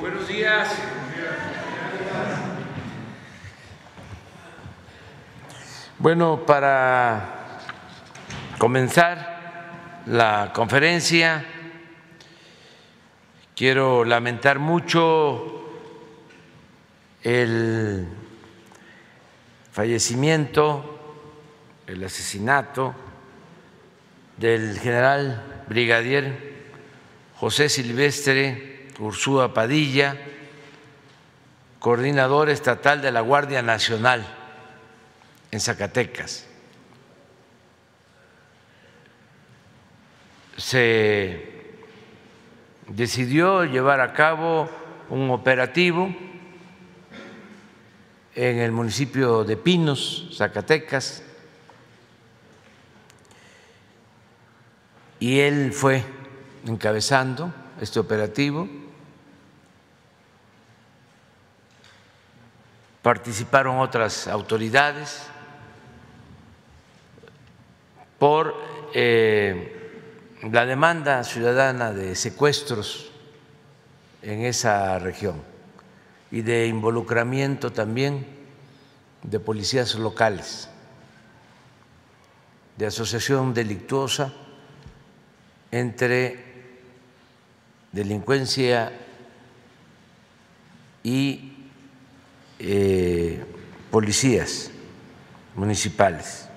Buenos días. Bueno, para comenzar la conferencia, quiero lamentar mucho el fallecimiento, el asesinato del general brigadier José Silvestre Ursúa Padilla, coordinador estatal de la Guardia Nacional en Zacatecas. Se decidió llevar a cabo un operativo en el municipio de Pinos, Zacatecas, y él fue encabezando este operativo. Participaron otras autoridades por eh, la demanda ciudadana de secuestros en esa región y de involucramiento también de policías locales, de asociación delictuosa entre delincuencia y eh, policías municipales.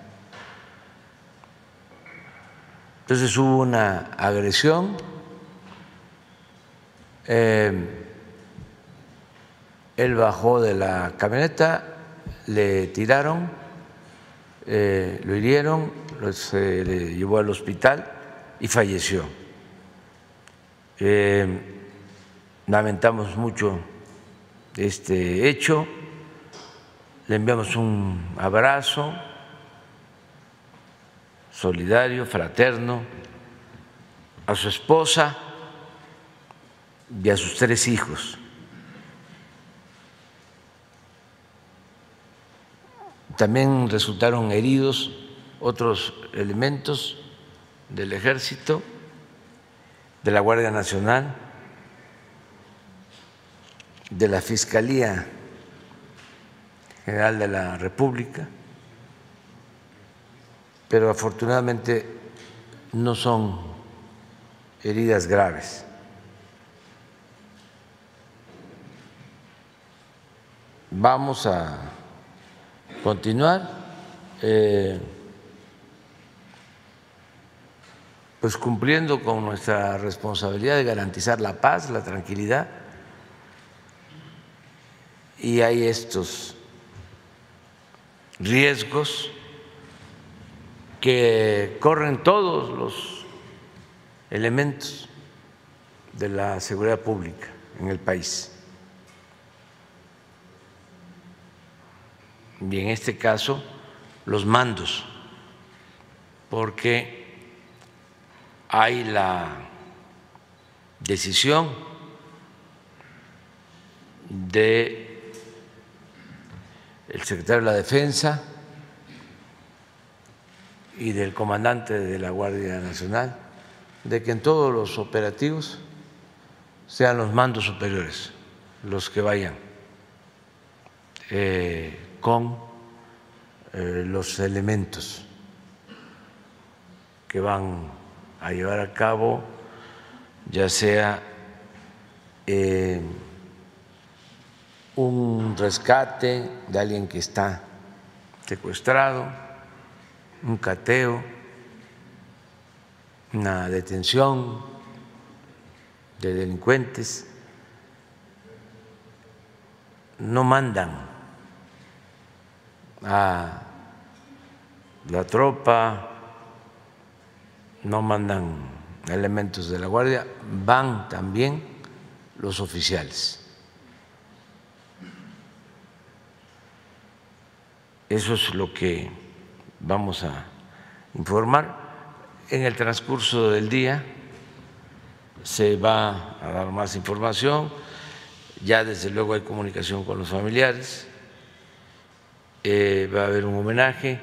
Entonces hubo una agresión. Eh, él bajó de la camioneta, le tiraron, eh, lo hirieron, se le llevó al hospital y falleció. Lamentamos mucho este hecho, le enviamos un abrazo solidario, fraterno, a su esposa y a sus tres hijos. También resultaron heridos otros elementos del Ejército, de la Guardia Nacional, de la Fiscalía General de la República, pero afortunadamente no son heridas graves. Vamos a continuar. Eh, pues cumpliendo con nuestra responsabilidad de garantizar la paz, la tranquilidad, y hay estos riesgos que corren todos los elementos de la seguridad pública en el país. Y en este caso, los mandos, porque hay la decisión de el secretario de la Defensa y del comandante de la Guardia Nacional de que en todos los operativos sean los mandos superiores los que vayan eh, con eh, los elementos que van a llevar a cabo, ya sea eh, un rescate de alguien que está secuestrado, un cateo, una detención de delincuentes, no mandan a la tropa no mandan elementos de la Guardia, van también los oficiales. Eso es lo que vamos a informar. En el transcurso del día se va a dar más información, ya desde luego hay comunicación con los familiares, eh, va a haber un homenaje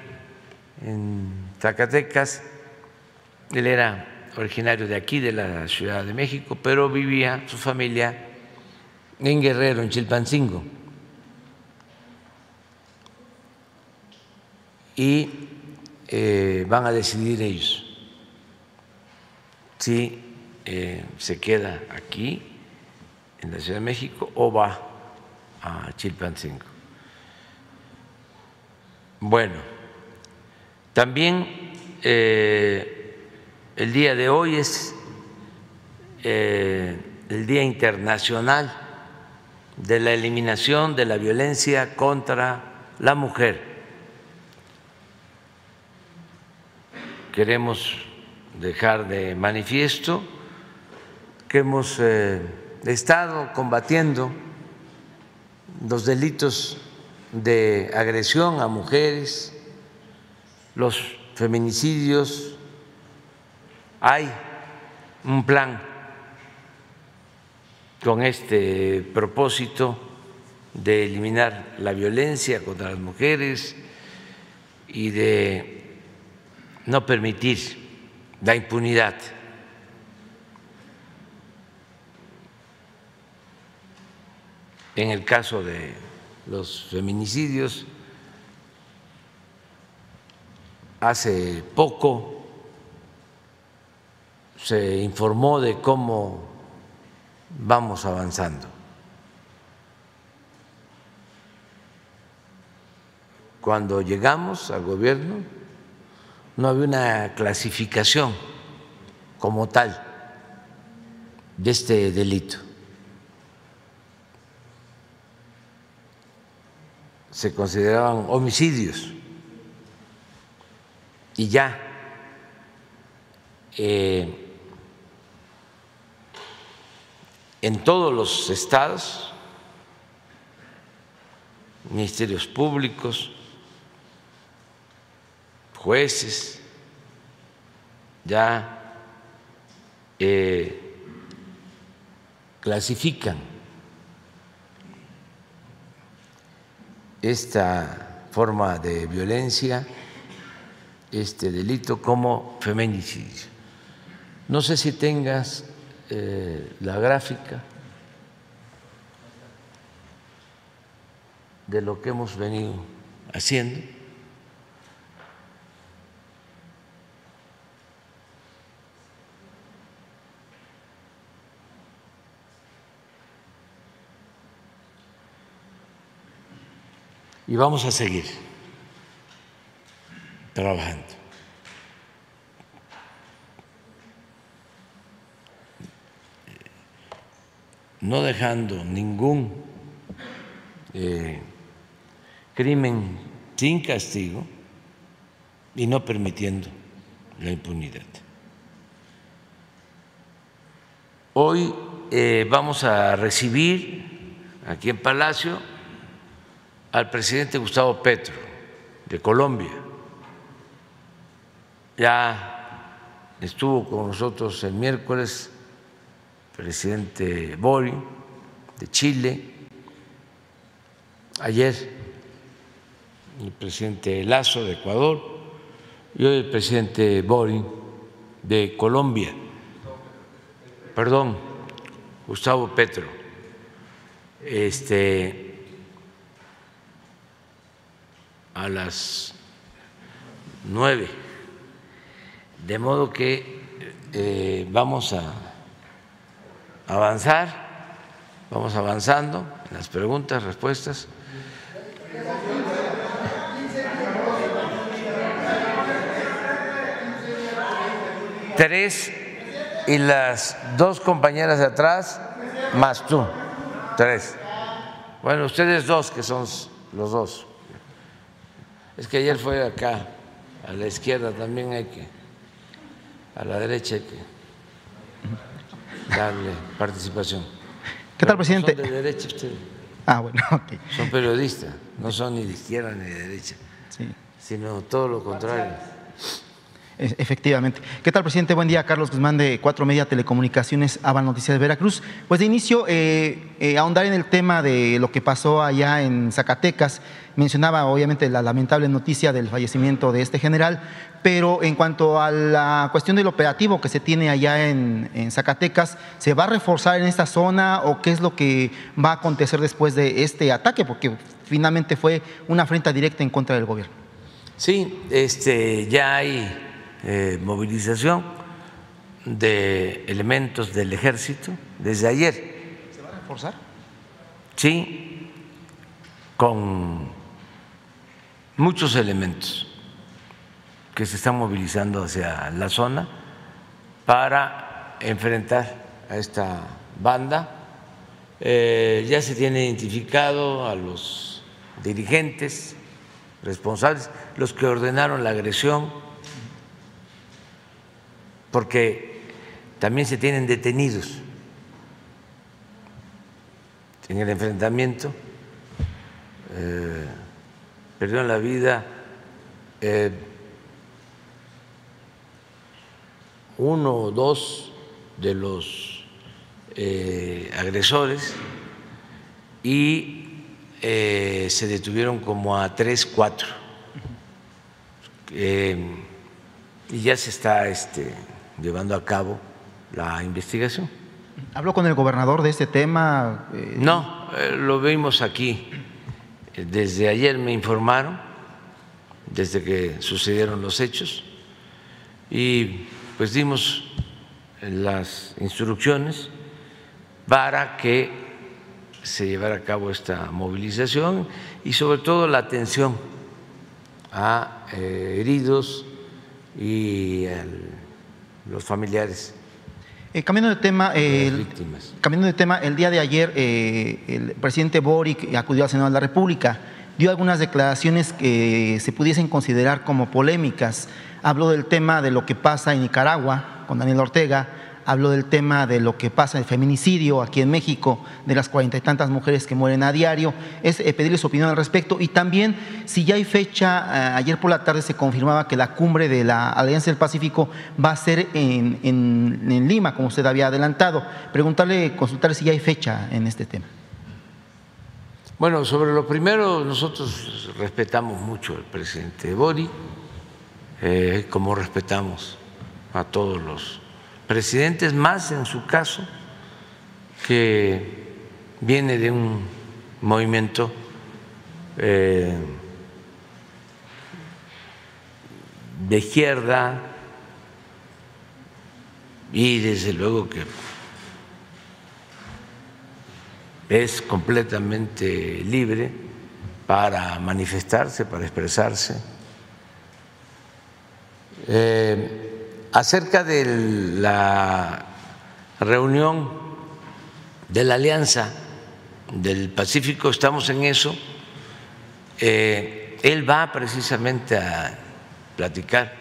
en Zacatecas él era originario de aquí, de la Ciudad de México, pero vivía su familia en Guerrero, en Chilpancingo. Y eh, van a decidir ellos si eh, se queda aquí en la Ciudad de México o va a Chilpancingo. Bueno, también eh, el día de hoy es el Día Internacional de la Eliminación de la Violencia contra la Mujer. Queremos dejar de manifiesto que hemos eh, estado combatiendo los delitos de agresión a mujeres, los feminicidios. Hay un plan con este propósito de eliminar la violencia contra las mujeres y de no permitir la impunidad. En el caso de los feminicidios, hace poco se informó de cómo vamos avanzando. Cuando llegamos al gobierno, no había una clasificación como tal de este delito. Se consideraban homicidios y ya eh, en todos los estados, ministerios públicos, jueces ya eh, clasifican esta forma de violencia, este delito como feminicidio. No sé si tengas eh, la gráfica de lo que hemos venido haciendo. Y vamos a seguir trabajando. No dejando ningún eh, crimen sin castigo y no permitiendo la impunidad. Hoy eh, vamos a recibir aquí en Palacio al presidente Gustavo Petro de Colombia. Ya estuvo con nosotros el miércoles el presidente Bori de Chile, ayer el presidente Lazo de Ecuador y hoy el presidente Bori de Colombia. Perdón, Gustavo Petro. Este a las nueve. De modo que eh, vamos a avanzar, vamos avanzando en las preguntas, respuestas. Tres y las dos compañeras de atrás, más tú, tres. Bueno, ustedes dos, que son los dos. Es que ayer fue acá, a la izquierda también hay que, a la derecha hay que darle participación. ¿Qué tal, presidente? Son de derecha ustedes. Ah, bueno, ok. Son periodistas, no son ni de izquierda ni de derecha, Sí. sino todo lo contrario. Efectivamente. ¿Qué tal, presidente? Buen día, Carlos Guzmán de Cuatro Media Telecomunicaciones, Ava Noticias de Veracruz. Pues de inicio, eh, eh, ahondar en el tema de lo que pasó allá en Zacatecas. Mencionaba, obviamente, la lamentable noticia del fallecimiento de este general, pero en cuanto a la cuestión del operativo que se tiene allá en, en Zacatecas, ¿se va a reforzar en esta zona o qué es lo que va a acontecer después de este ataque? Porque finalmente fue una afrenta directa en contra del gobierno. Sí, este, ya hay eh, movilización de elementos del ejército desde ayer. ¿Se va a reforzar? Sí, con muchos elementos que se están movilizando hacia la zona para enfrentar a esta banda. Eh, ya se tiene identificado a los dirigentes responsables, los que ordenaron la agresión, porque también se tienen detenidos en el enfrentamiento. Eh, perdieron la vida eh, uno o dos de los eh, agresores y eh, se detuvieron como a tres, cuatro. Y ya se está este, llevando a cabo la investigación. ¿Habló con el gobernador de este tema? Eh, No, eh, lo vimos aquí. Desde ayer me informaron, desde que sucedieron los hechos, y pues dimos las instrucciones para que se llevara a cabo esta movilización y sobre todo la atención a eh, heridos y a los familiares Eh, cambiando de tema, eh, el- cambiando de tema, el día de ayer eh, el presidente Boric acudió al Senado de la República, dio algunas declaraciones que se pudiesen considerar como polémicas. Habló del tema de lo que pasa en Nicaragua con Daniel Ortega, habló del tema de lo que pasa el feminicidio aquí en México, de las cuarenta y tantas mujeres que mueren a diario, es eh, pedirle su opinión al respecto y también si ya hay fecha, eh, ayer por la tarde se confirmaba que la cumbre de la Alianza del Pacífico va a ser en, en- en Lima, como usted había adelantado. Preguntarle, consultarle si ya hay fecha en este tema. Bueno, sobre lo primero, nosotros respetamos mucho al presidente Bori, eh, como respetamos a todos los presidentes, más en su caso, que viene de un movimiento eh, de izquierda y desde luego que es completamente libre para manifestarse, para expresarse. Eh, acerca de la reunión de la Alianza del Pacífico, estamos en eso. Eh, él va precisamente a platicar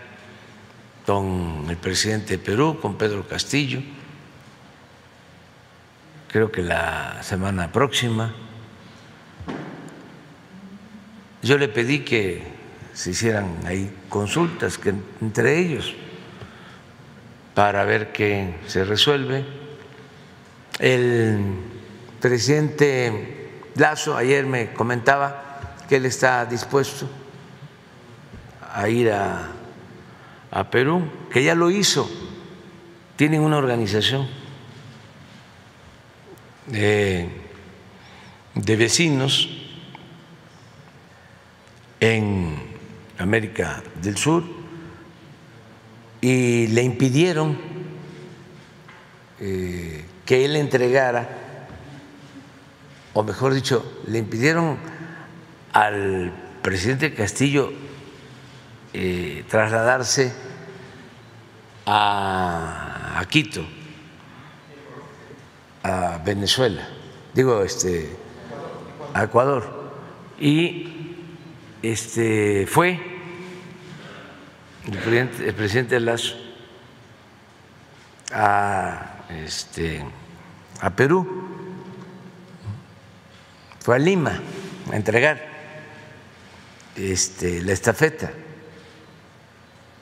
con el presidente de Perú, con Pedro Castillo creo que la semana próxima. Yo le pedí que se hicieran ahí consultas que entre ellos para ver qué se resuelve. El presidente Lazo ayer me comentaba que él está dispuesto a ir a, a Perú, que ya lo hizo. Tienen una organización de, de vecinos en América del Sur y le impidieron eh, que él entregara, o mejor dicho, le impidieron al presidente Castillo eh, trasladarse a, a Quito a Venezuela, digo, este, a Ecuador. Y este, fue el presidente, el Lazo a, este, a Perú, fue a Lima a entregar este, la estafeta.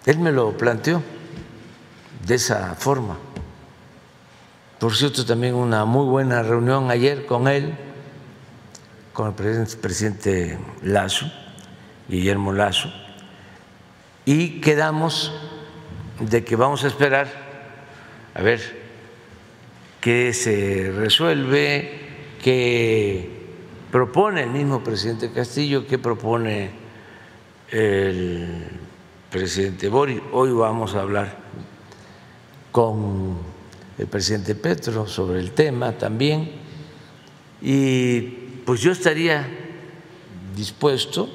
Él me lo planteó de esa forma. Por cierto, también una muy buena reunión ayer con él, con el presidente Lazo, Guillermo Lazo, y quedamos de que vamos a esperar a ver qué se resuelve, qué propone el mismo presidente Castillo, qué propone el presidente Boris. Hoy vamos a hablar con el presidente Petro sobre el tema también y pues yo estaría dispuesto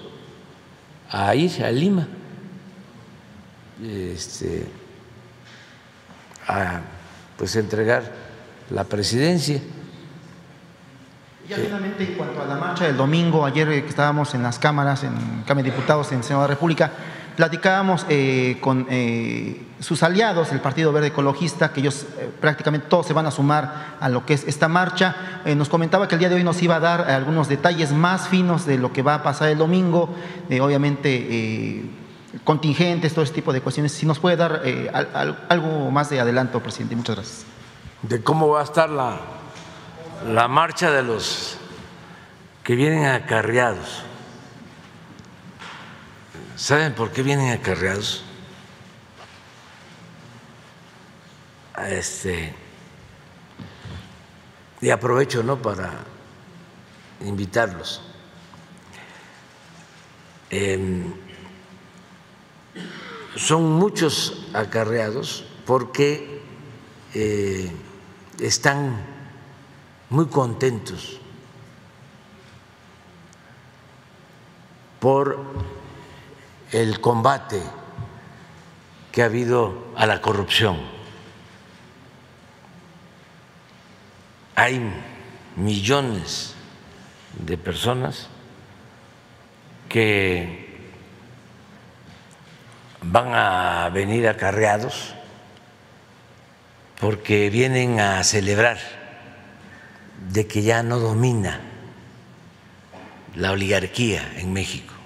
a ir a Lima este, a pues entregar la presidencia. Ya finalmente, en cuanto a la marcha del domingo, ayer que estábamos en las cámaras, en Cámara de Diputados, en Senado de la República, platicábamos eh, con eh, sus aliados, el Partido Verde Ecologista, que ellos eh, prácticamente todos se van a sumar a lo que es esta marcha. nos comentaba que el día de hoy nos iba a dar algunos detalles más finos de lo que va a pasar el domingo, obviamente contingentes, todo ese tipo de cuestiones. Si nos puede dar algo más de adelanto, presidente. Muchas gracias. De cómo va a estar la, la marcha de los que vienen acarreados. ¿Saben por qué vienen acarreados? Este, y aprovecho ¿no? para invitarlos. Em, son muchos acarreados porque eh, están muy contentos por el combate que ha habido a la corrupción. Hay millones de personas que van a venir acarreados porque vienen a celebrar de que ya no domina la oligarquía en México.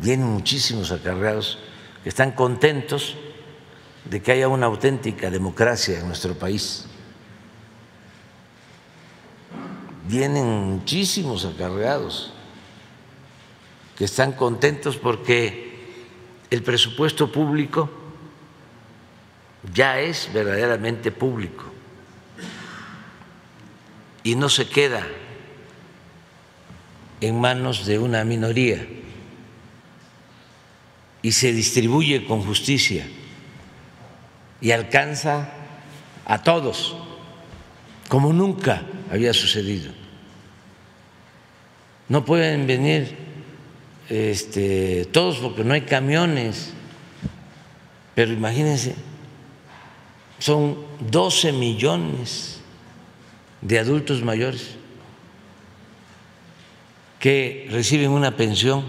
vienen muchísimos acarreados que están contentos de que haya una auténtica democracia en nuestro país. Vienen muchísimos acarreados que están contentos porque el presupuesto público ya es verdaderamente público y no se queda en manos de una minoría y se distribuye con justicia y alcanza a todos, como nunca había sucedido. No pueden venir este, todos porque no hay camiones, pero imagínense, son 12 millones de adultos mayores que reciben una pensión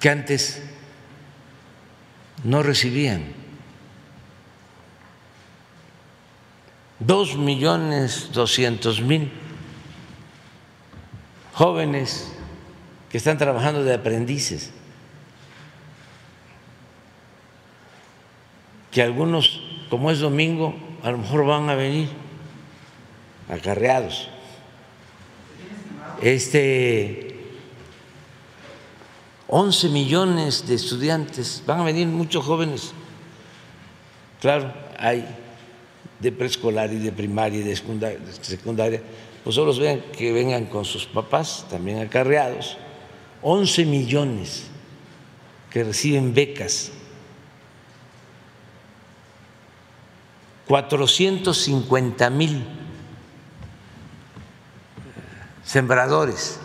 que antes no recibían. Dos millones doscientos mil jóvenes que están trabajando de aprendices, que algunos, como es domingo, a lo mejor van a venir acarreados. Este 11 millones de estudiantes, van a venir muchos jóvenes. Claro, hay de preescolar y de primaria y de secundaria, pues solo ven que vengan con sus papás, también acarreados. 11 millones que reciben becas, 450 mil sembradores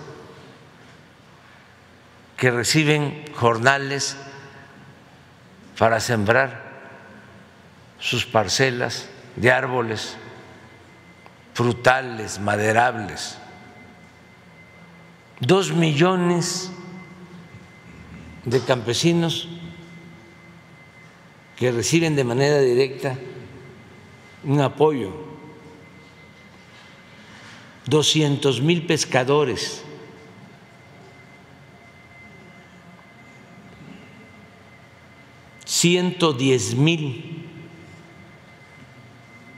que reciben jornales para sembrar sus parcelas de árboles frutales, maderables. Dos millones de campesinos que reciben de manera directa un apoyo. Doscientos mil pescadores 110 mil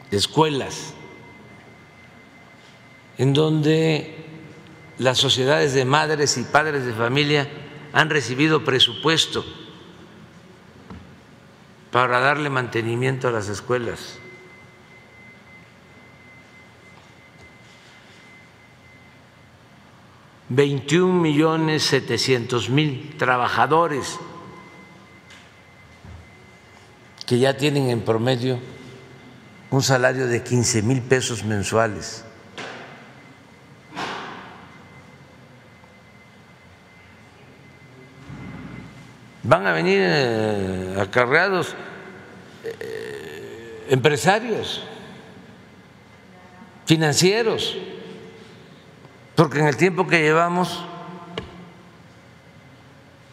escuelas en donde las sociedades de madres y padres de familia han recibido presupuesto para darle mantenimiento a las escuelas. Veintiún millones setecientos mil trabajadores que ya tienen en promedio un salario de 15 mil pesos mensuales. Van a venir eh, acarreados eh, empresarios, financieros, porque en el tiempo que llevamos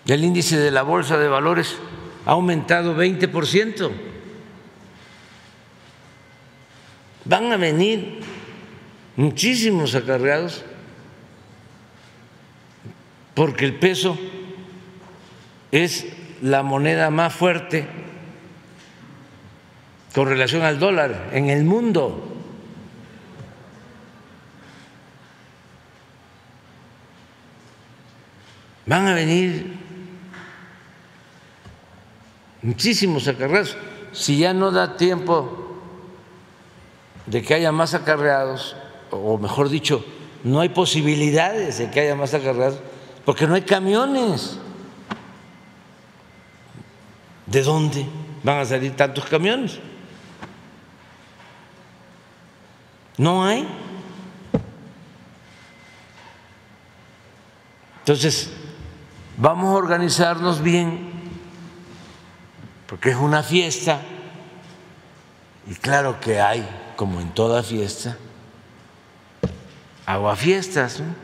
el índice de la bolsa de valores ha aumentado 20%. Van a venir muchísimos acarreados porque el peso es la moneda más fuerte con relación al dólar en el mundo. Van a venir muchísimos acarreados. Si ya no da tiempo de que haya más acarreados, o mejor dicho, no hay posibilidades de que haya más acarreados, porque no hay camiones. ¿De dónde van a salir tantos camiones? No hay. Entonces, vamos a organizarnos bien porque es una fiesta y claro que hay, como en toda fiesta, aguafiestas, ¿no?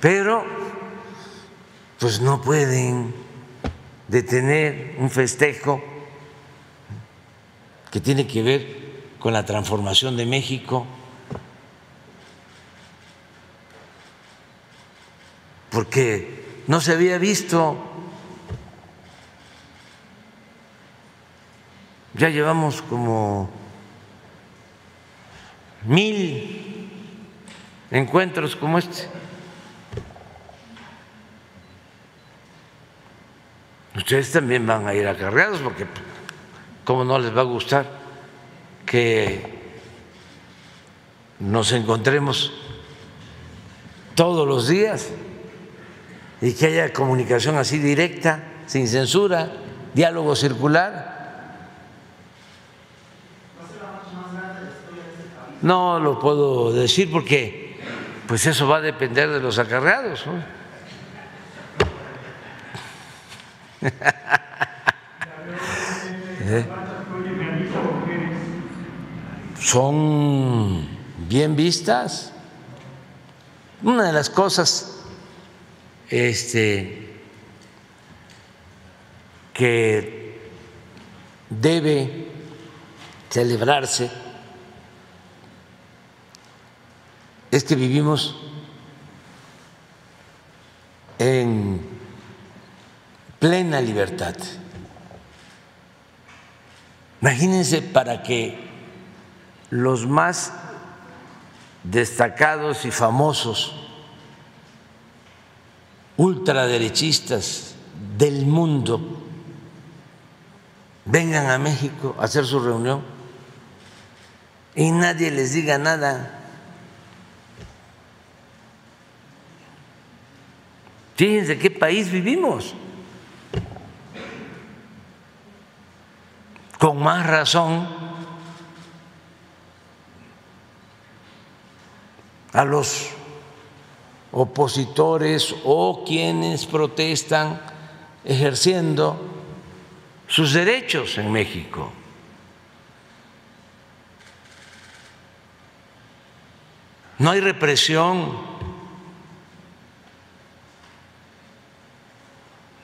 pero pues no pueden detener un festejo que tiene que ver con la transformación de México, porque no se había visto Ya llevamos como mil encuentros como este. Ustedes también van a ir acarreados porque cómo no les va a gustar que nos encontremos todos los días y que haya comunicación así directa, sin censura, diálogo circular. No lo puedo decir porque pues eso va a depender de los acarreados. Son bien vistas. Una de las cosas este, que debe celebrarse es que vivimos en plena libertad. Imagínense para que los más destacados y famosos ultraderechistas del mundo vengan a México a hacer su reunión y nadie les diga nada. Fíjense qué país vivimos. Con más razón a los opositores o quienes protestan ejerciendo sus derechos en México. No hay represión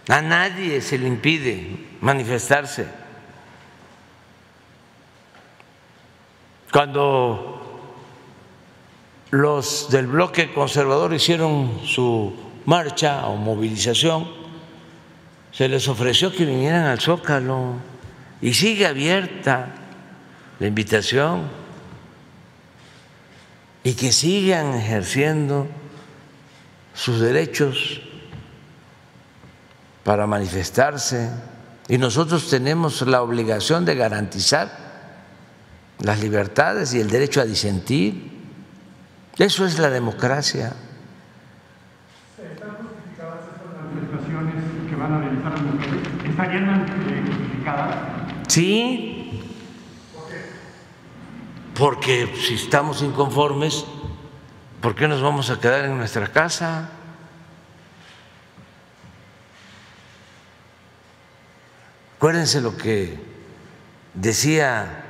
A nadie se le impide manifestarse. Cuando los del bloque conservador hicieron su marcha o movilización, se les ofreció que vinieran al Zócalo y sigue abierta la invitación y que sigan ejerciendo sus derechos para manifestarse. Y nosotros tenemos la obligación de garantizar las libertades y el derecho a disentir. Eso es la democracia. ¿Están justificadas estas manifestaciones que van a realizar las mujeres? ¿Estarían justificadas? Sí. Porque si estamos inconformes, ¿por qué nos vamos a quedar en nuestra casa? Acuérdense lo que decía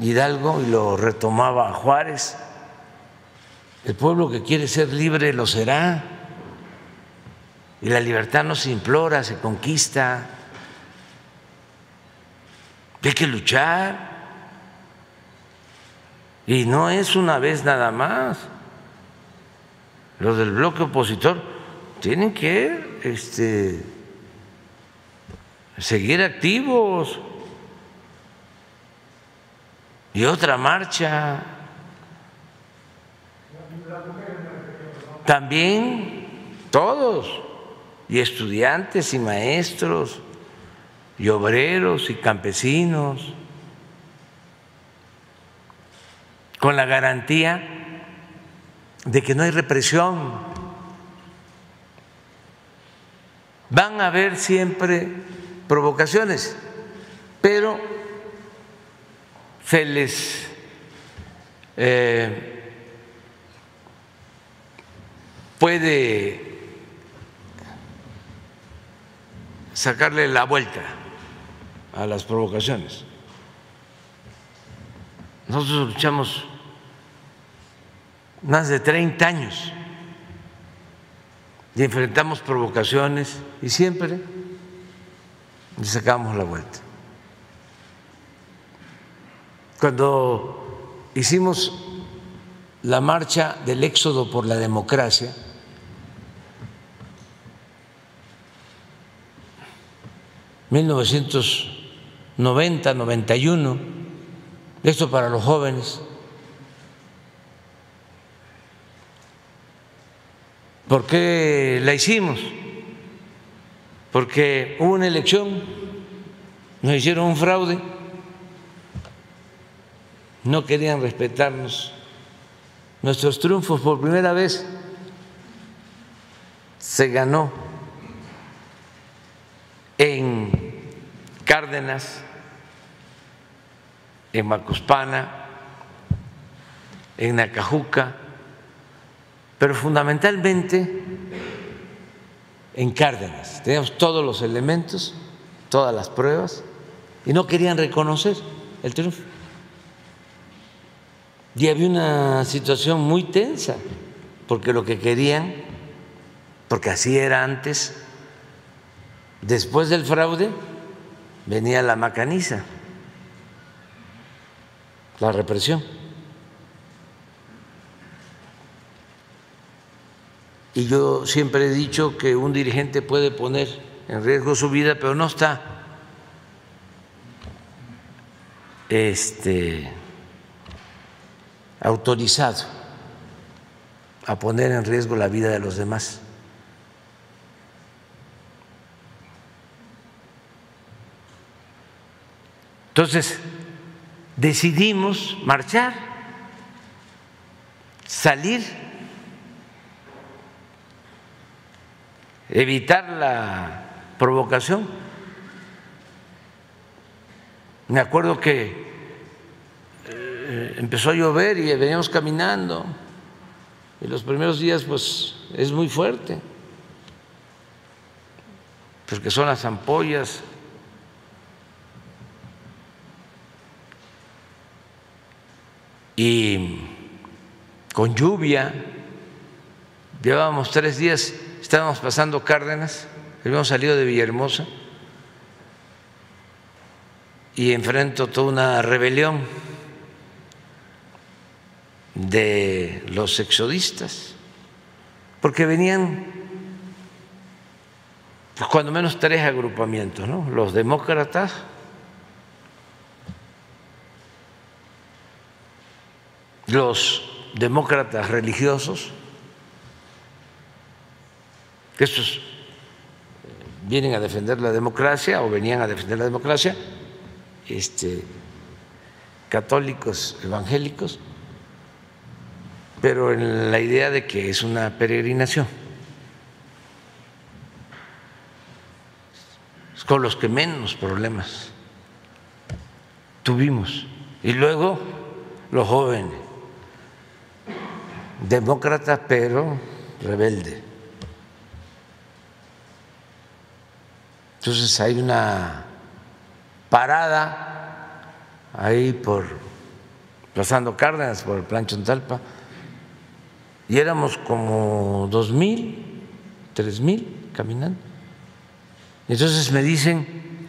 Hidalgo y lo retomaba Juárez. El pueblo que quiere ser libre lo será. Y la libertad no se implora, se conquista. Hay que luchar. Y no es una vez nada más. Los del bloque opositor tienen que este, seguir activos. Y otra marcha. También todos, y estudiantes y maestros, y obreros y campesinos, con la garantía de que no hay represión. Van a haber siempre provocaciones, pero se les eh, puede sacarle la vuelta a las provocaciones. Nosotros luchamos más de 30 años y enfrentamos provocaciones y siempre le sacamos la vuelta. Cuando hicimos la marcha del éxodo por la democracia, ¿1990, 91, esto para los jóvenes. ¿Por qué la hicimos? Porque hubo una elección, nos hicieron un fraude, no querían respetarnos nuestros triunfos por primera vez. Se ganó en Cárdenas, en Macuspana, en Nacajuca, pero fundamentalmente en Cárdenas. Teníamos todos los elementos, todas las pruebas, y no querían reconocer el triunfo. Y había una situación muy tensa, porque lo que querían, porque así era antes, después del fraude venía la macaniza, la represión. Y yo siempre he dicho que un dirigente puede poner en riesgo su vida, pero no está este autorizado a poner en riesgo la vida de los demás. Entonces, decidimos marchar, salir, evitar la provocación. Me acuerdo que eh, empezó a llover y veníamos caminando. Y los primeros días pues es muy fuerte, porque son las ampollas. Y con lluvia, llevábamos tres días, estábamos pasando Cárdenas, habíamos salido de Villahermosa y enfrento toda una rebelión de los exodistas, porque venían pues, cuando menos tres agrupamientos, ¿no? Los demócratas, los demócratas religiosos, que estos vienen a defender la democracia o venían a defender la democracia, este, católicos evangélicos, pero en la idea de que es una peregrinación. con los que menos problemas tuvimos. Y luego los jóvenes, demócratas pero rebelde. Entonces hay una parada ahí por Plazando Cárdenas, por el Plan Chontalpa, y éramos como dos mil, tres mil caminando. Entonces me dicen,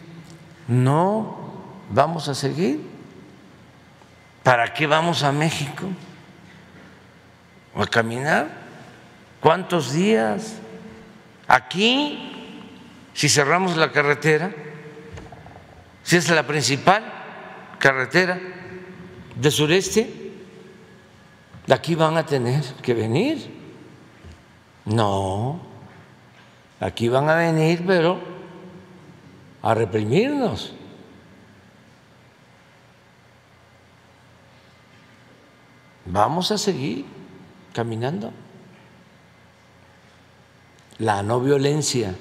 no, vamos a seguir. ¿Para qué vamos a México? ¿A caminar? ¿Cuántos días? Aquí, si cerramos la carretera, si es la principal carretera de sureste, aquí van a tener que venir. No, aquí van a venir, pero a reprimirnos. Vamos a seguir caminando. La no violencia,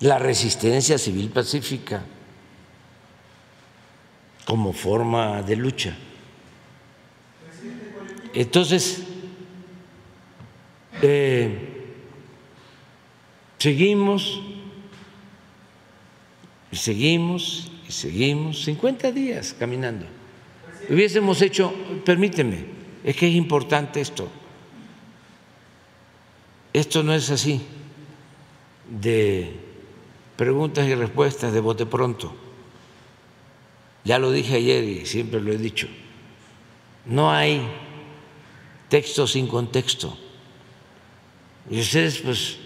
la resistencia civil pacífica como forma de lucha. Entonces, eh, seguimos y seguimos y seguimos 50 días caminando. Hubiésemos hecho, permíteme, es que es importante esto. Esto no es así de preguntas y respuestas de bote pronto. Ya lo dije ayer y siempre lo he dicho. No hay texto sin contexto. Y ustedes pues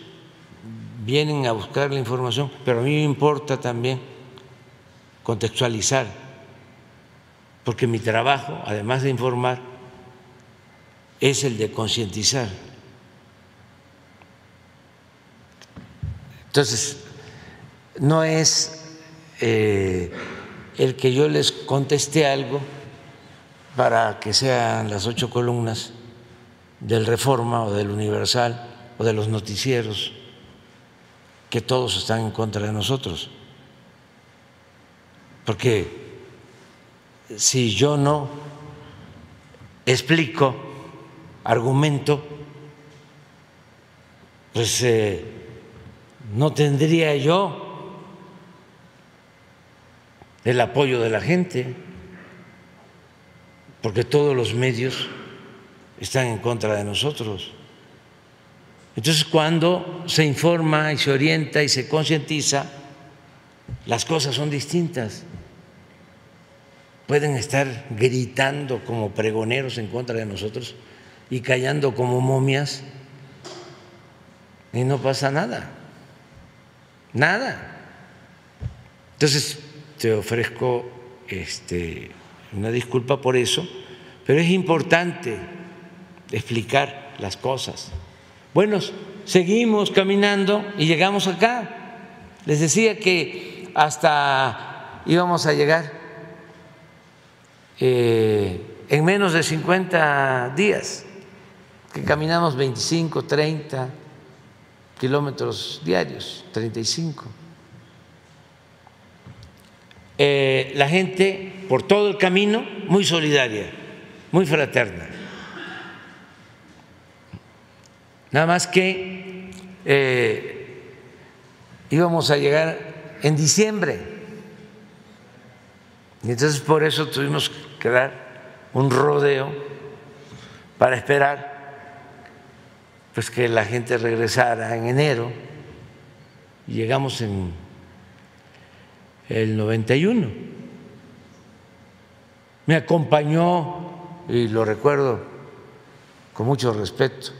vienen a buscar la información, pero a mí me importa también contextualizar, porque mi trabajo, además de informar, es el de concientizar. Entonces, no es eh, el que yo les conteste algo para que sean las ocho columnas del Reforma o del Universal o de los noticieros que todos están en contra de nosotros. Porque si yo no explico, argumento, pues eh, no tendría yo el apoyo de la gente, porque todos los medios están en contra de nosotros. Entonces, cuando se informa y se orienta y se concientiza, las cosas son distintas. Pueden estar gritando como pregoneros en contra de nosotros y callando como momias y no pasa nada. Nada. Entonces, te ofrezco este, una disculpa por eso, pero es importante explicar las cosas. Bueno, seguimos caminando y llegamos acá. Les decía que hasta íbamos a llegar eh, en menos de 50 días, que caminamos 25, 30 kilómetros diarios, 35. Eh, la gente por todo el camino muy solidaria, muy fraterna. Nada más que eh, íbamos a llegar en diciembre. Y entonces por eso tuvimos que dar un rodeo para esperar pues que la gente regresara en enero y llegamos en el 91. Me acompañó, y lo recuerdo con mucho respeto,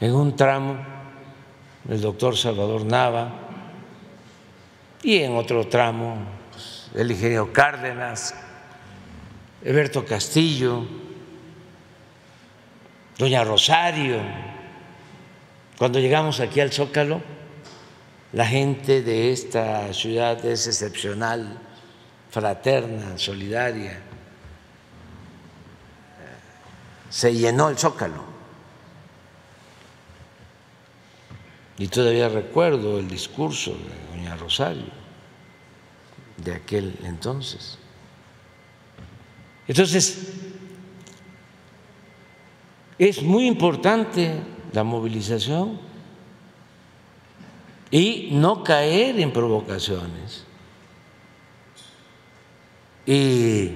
en un tramo el doctor Salvador Nava, y en otro tramo pues, el ingeniero Cárdenas, Alberto Castillo, doña Rosario. Cuando llegamos aquí al Zócalo, la gente de esta ciudad es excepcional, fraterna, solidaria. Se llenó el Zócalo. Y todavía recuerdo el discurso de doña Rosario de aquel entonces. Entonces, es muy importante la movilización y no caer en provocaciones y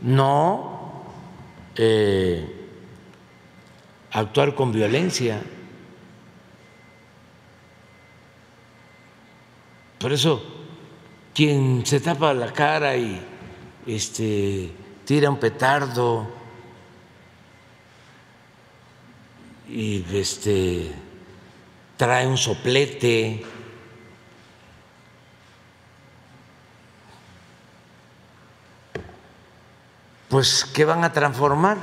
no eh, actuar con violencia. Por eso, quien se tapa la cara y este, tira un petardo y este, trae un soplete, pues ¿qué van a transformar?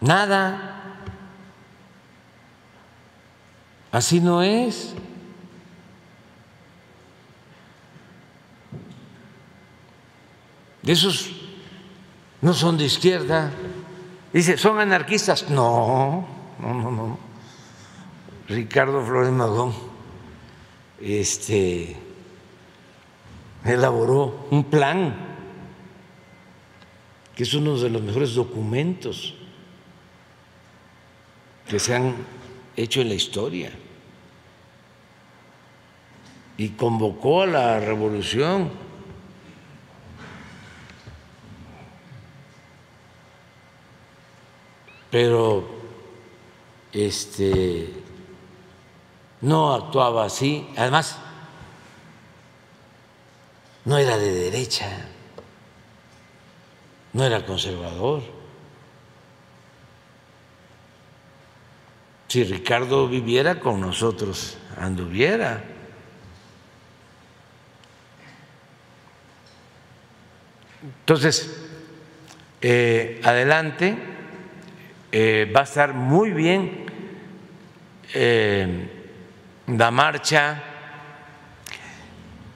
Nada. Así no es. Esos no son de izquierda. Dice, ¿son anarquistas? No, no, no, no. Ricardo Flores Magón este, elaboró un plan que es uno de los mejores documentos que se han hecho en la historia y convocó a la revolución pero este no actuaba así, además no era de derecha, no era conservador. Si Ricardo viviera con nosotros, anduviera. Entonces, eh, adelante. Eh, va a estar muy bien eh, la marcha,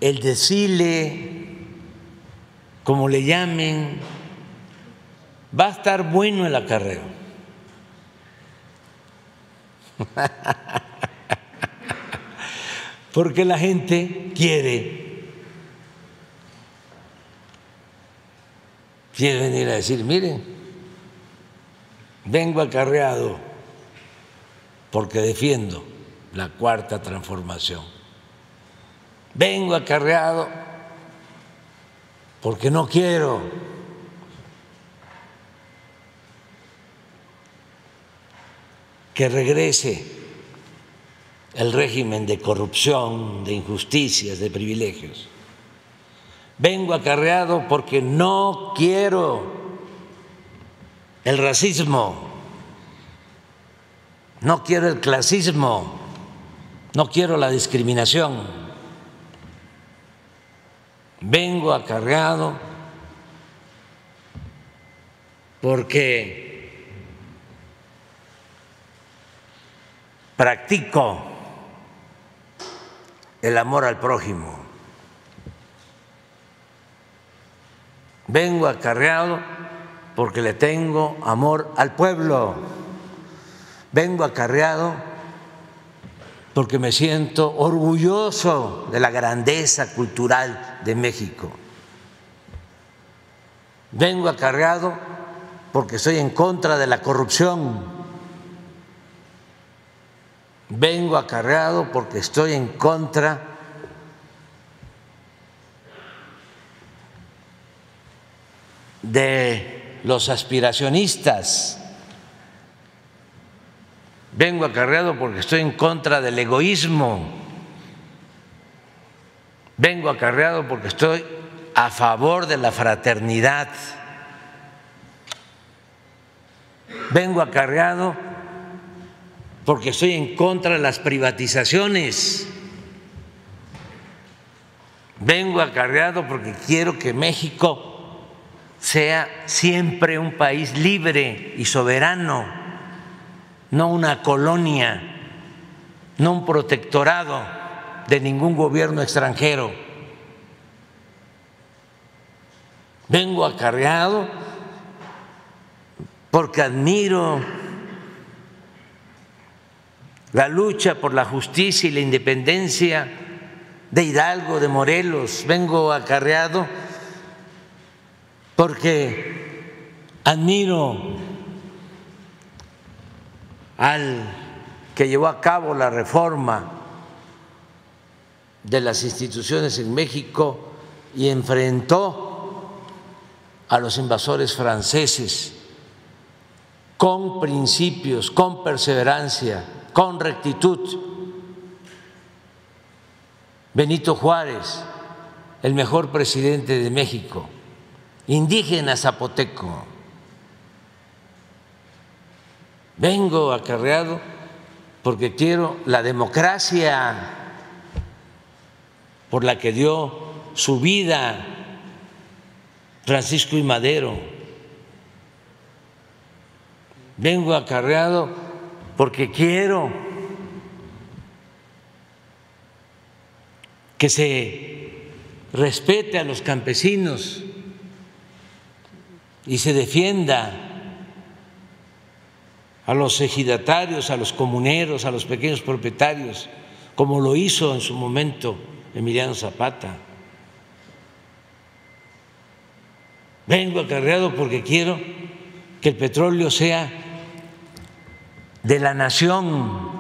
el desfile, como le llamen, va a estar bueno el acarreo. Porque la gente quiere, quiere venir a decir, miren, Vengo acarreado porque defiendo la cuarta transformación. Vengo acarreado porque no quiero que regrese el régimen de corrupción, de injusticias, de privilegios. Vengo acarreado porque no quiero el racismo, no quiero el clasismo, no quiero la discriminación. Vengo acarreado porque practico el amor al prójimo. Vengo acarreado porque le tengo amor al pueblo. Vengo acarreado porque me siento orgulloso de la grandeza cultural de México. Vengo acarreado porque estoy en contra de la corrupción. Vengo acarreado porque estoy en contra de los aspiracionistas. Vengo acarreado porque estoy en contra del egoísmo. Vengo acarreado porque estoy a favor de la fraternidad. Vengo acarreado porque estoy en contra de las privatizaciones. Vengo acarreado porque quiero que México sea siempre un país libre y soberano, no una colonia, no un protectorado de ningún gobierno extranjero. Vengo acarreado porque admiro la lucha por la justicia y la independencia de Hidalgo, de Morelos. Vengo acarreado porque admiro al que llevó a cabo la reforma de las instituciones en México y enfrentó a los invasores franceses con principios, con perseverancia, con rectitud. Benito Juárez, el mejor presidente de México indígena zapoteco. Vengo acarreado porque quiero la democracia por la que dio su vida Francisco y Madero. Vengo acarreado porque quiero que se respete a los campesinos y se defienda a los ejidatarios, a los comuneros, a los pequeños propietarios, como lo hizo en su momento Emiliano Zapata. Vengo acarreado porque quiero que el petróleo sea de la nación,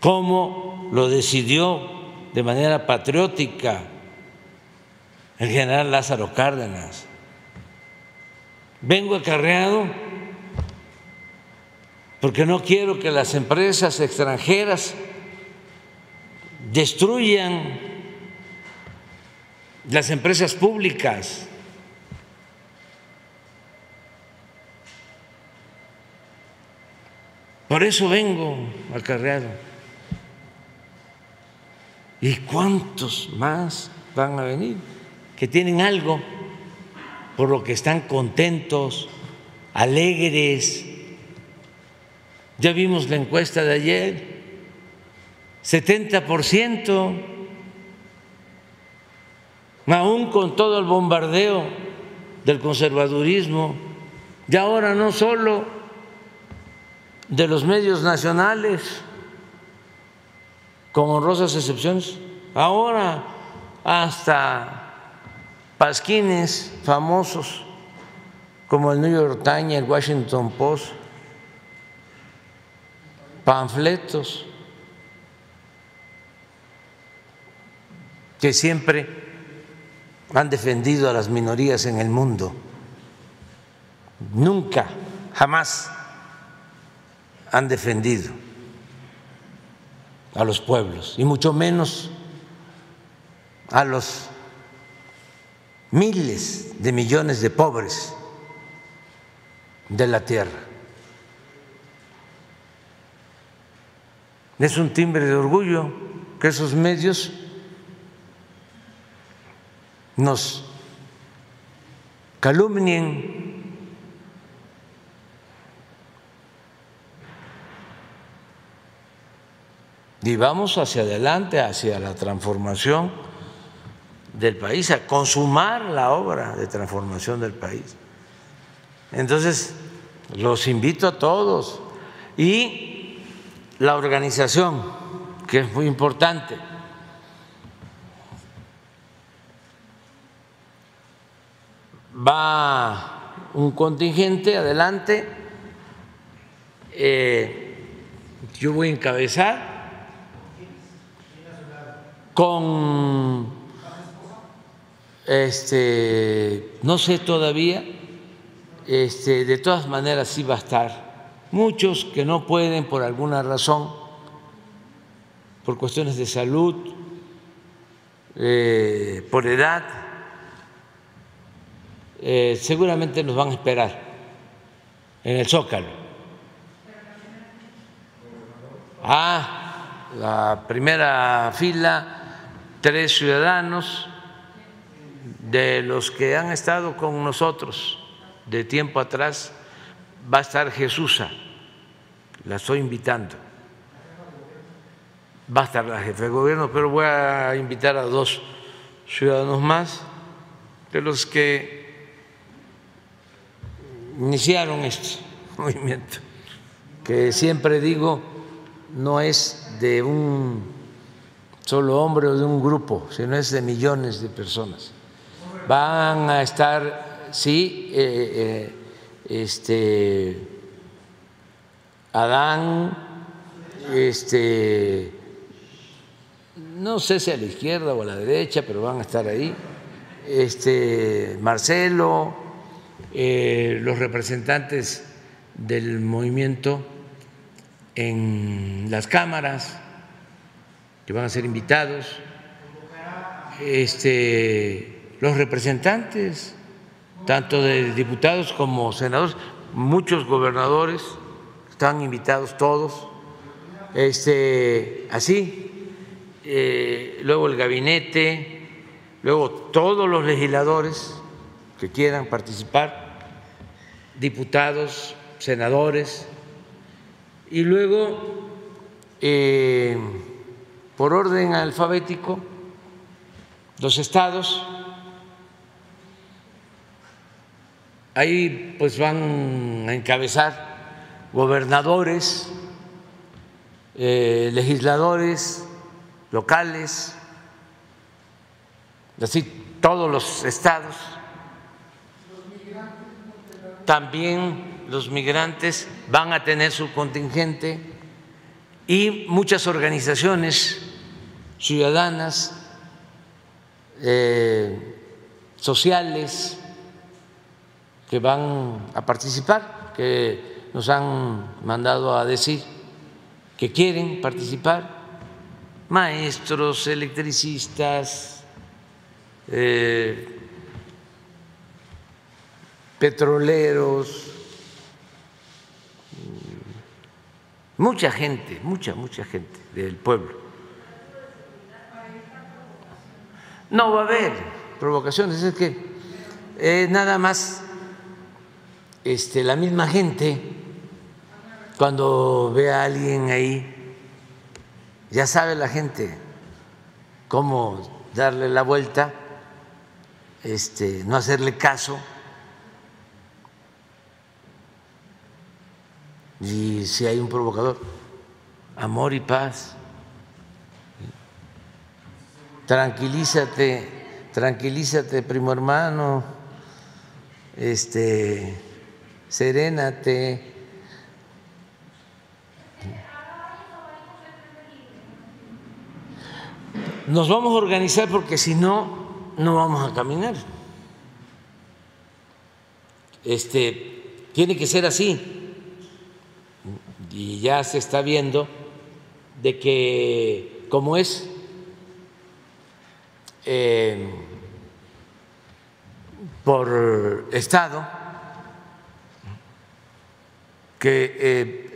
como lo decidió de manera patriótica el general Lázaro Cárdenas. Vengo acarreado porque no quiero que las empresas extranjeras destruyan las empresas públicas. Por eso vengo acarreado. ¿Y cuántos más van a venir? Que tienen algo por lo que están contentos, alegres. Ya vimos la encuesta de ayer, 70%, aún con todo el bombardeo del conservadurismo, y ahora no solo de los medios nacionales, con honrosas excepciones, ahora hasta pasquines famosos como el New York Times, el Washington Post, panfletos que siempre han defendido a las minorías en el mundo. Nunca, jamás han defendido a los pueblos y mucho menos a los miles de millones de pobres de la tierra. Es un timbre de orgullo que esos medios nos calumnien. Y vamos hacia adelante, hacia la transformación del país, a consumar la obra de transformación del país. Entonces, los invito a todos y la organización, que es muy importante. Va un contingente adelante, eh, yo voy a encabezar con este, no sé todavía, este, de todas maneras sí va a estar. Muchos que no pueden por alguna razón, por cuestiones de salud, eh, por edad, eh, seguramente nos van a esperar en el Zócalo Ah, la primera fila, tres ciudadanos de los que han estado con nosotros de tiempo atrás, va a estar Jesusa, la estoy invitando. Va a estar la jefe de gobierno, pero voy a invitar a dos ciudadanos más de los que iniciaron este movimiento, que siempre digo no es de un solo hombre o de un grupo, sino es de millones de personas. Van a estar, sí, eh, eh, este, Adán, este, no sé si a la izquierda o a la derecha, pero van a estar ahí, este, Marcelo, eh, los representantes del movimiento en las cámaras que van a ser invitados, este, los representantes, tanto de diputados como senadores, muchos gobernadores están invitados todos, este, así, eh, luego el gabinete, luego todos los legisladores que quieran participar, diputados, senadores, y luego, eh, por orden alfabético, los estados, ahí pues van a encabezar gobernadores, eh, legisladores locales, así todos los estados, también los migrantes van a tener su contingente y muchas organizaciones ciudadanas, eh, sociales, que van a participar, que nos han mandado a decir que quieren participar, maestros, electricistas, eh, petroleros, mucha gente, mucha, mucha gente del pueblo. No va a haber provocaciones, es que eh, nada más este, la misma gente, cuando ve a alguien ahí, ya sabe la gente cómo darle la vuelta, este, no hacerle caso y si hay un provocador, amor y paz. Tranquilízate, tranquilízate, primo hermano, este, serénate. Nos vamos a organizar porque si no, no vamos a caminar. Este, tiene que ser así y ya se está viendo de que como es eh, por estado, que eh,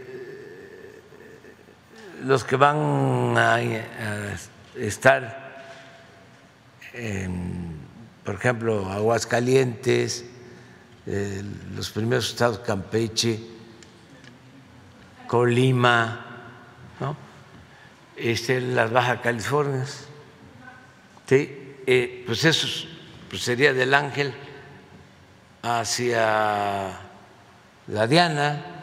los que van a, estar, en, por ejemplo, Aguascalientes, eh, los primeros estados, Campeche, Colima, este, las Baja Californias. ¿sí? Eh, pues eso pues sería del Ángel hacia la Diana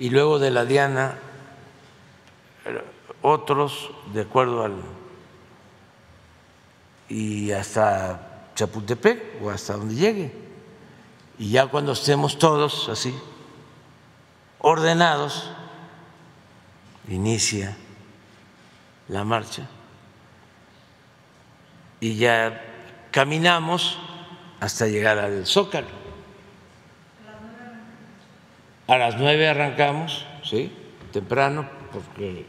y luego de la Diana otros de acuerdo al y hasta Chapultepec o hasta donde llegue y ya cuando estemos todos así ordenados, inicia la marcha y ya caminamos hasta llegar al Zócalo. A las nueve arrancamos, ¿sí? Temprano, porque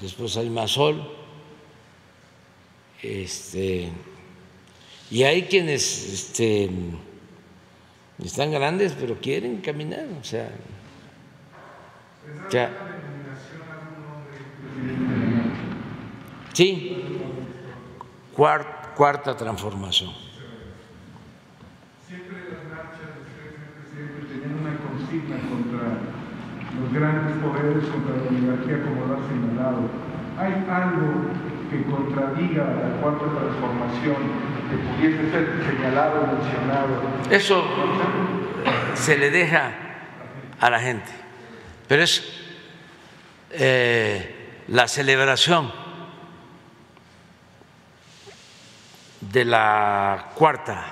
después hay más sol. Este, y hay quienes este, están grandes, pero quieren caminar, o sea, ya. Sí, cuarta, transformación. Siempre las marchas, presidente, tenían una consigna contra los grandes poderes, contra la oligarquía, como lo ha señalado. ¿Hay algo que contradiga la cuarta transformación que pudiese ser señalado mencionado? Eso se le deja a la gente, pero es eh, la celebración de la cuarta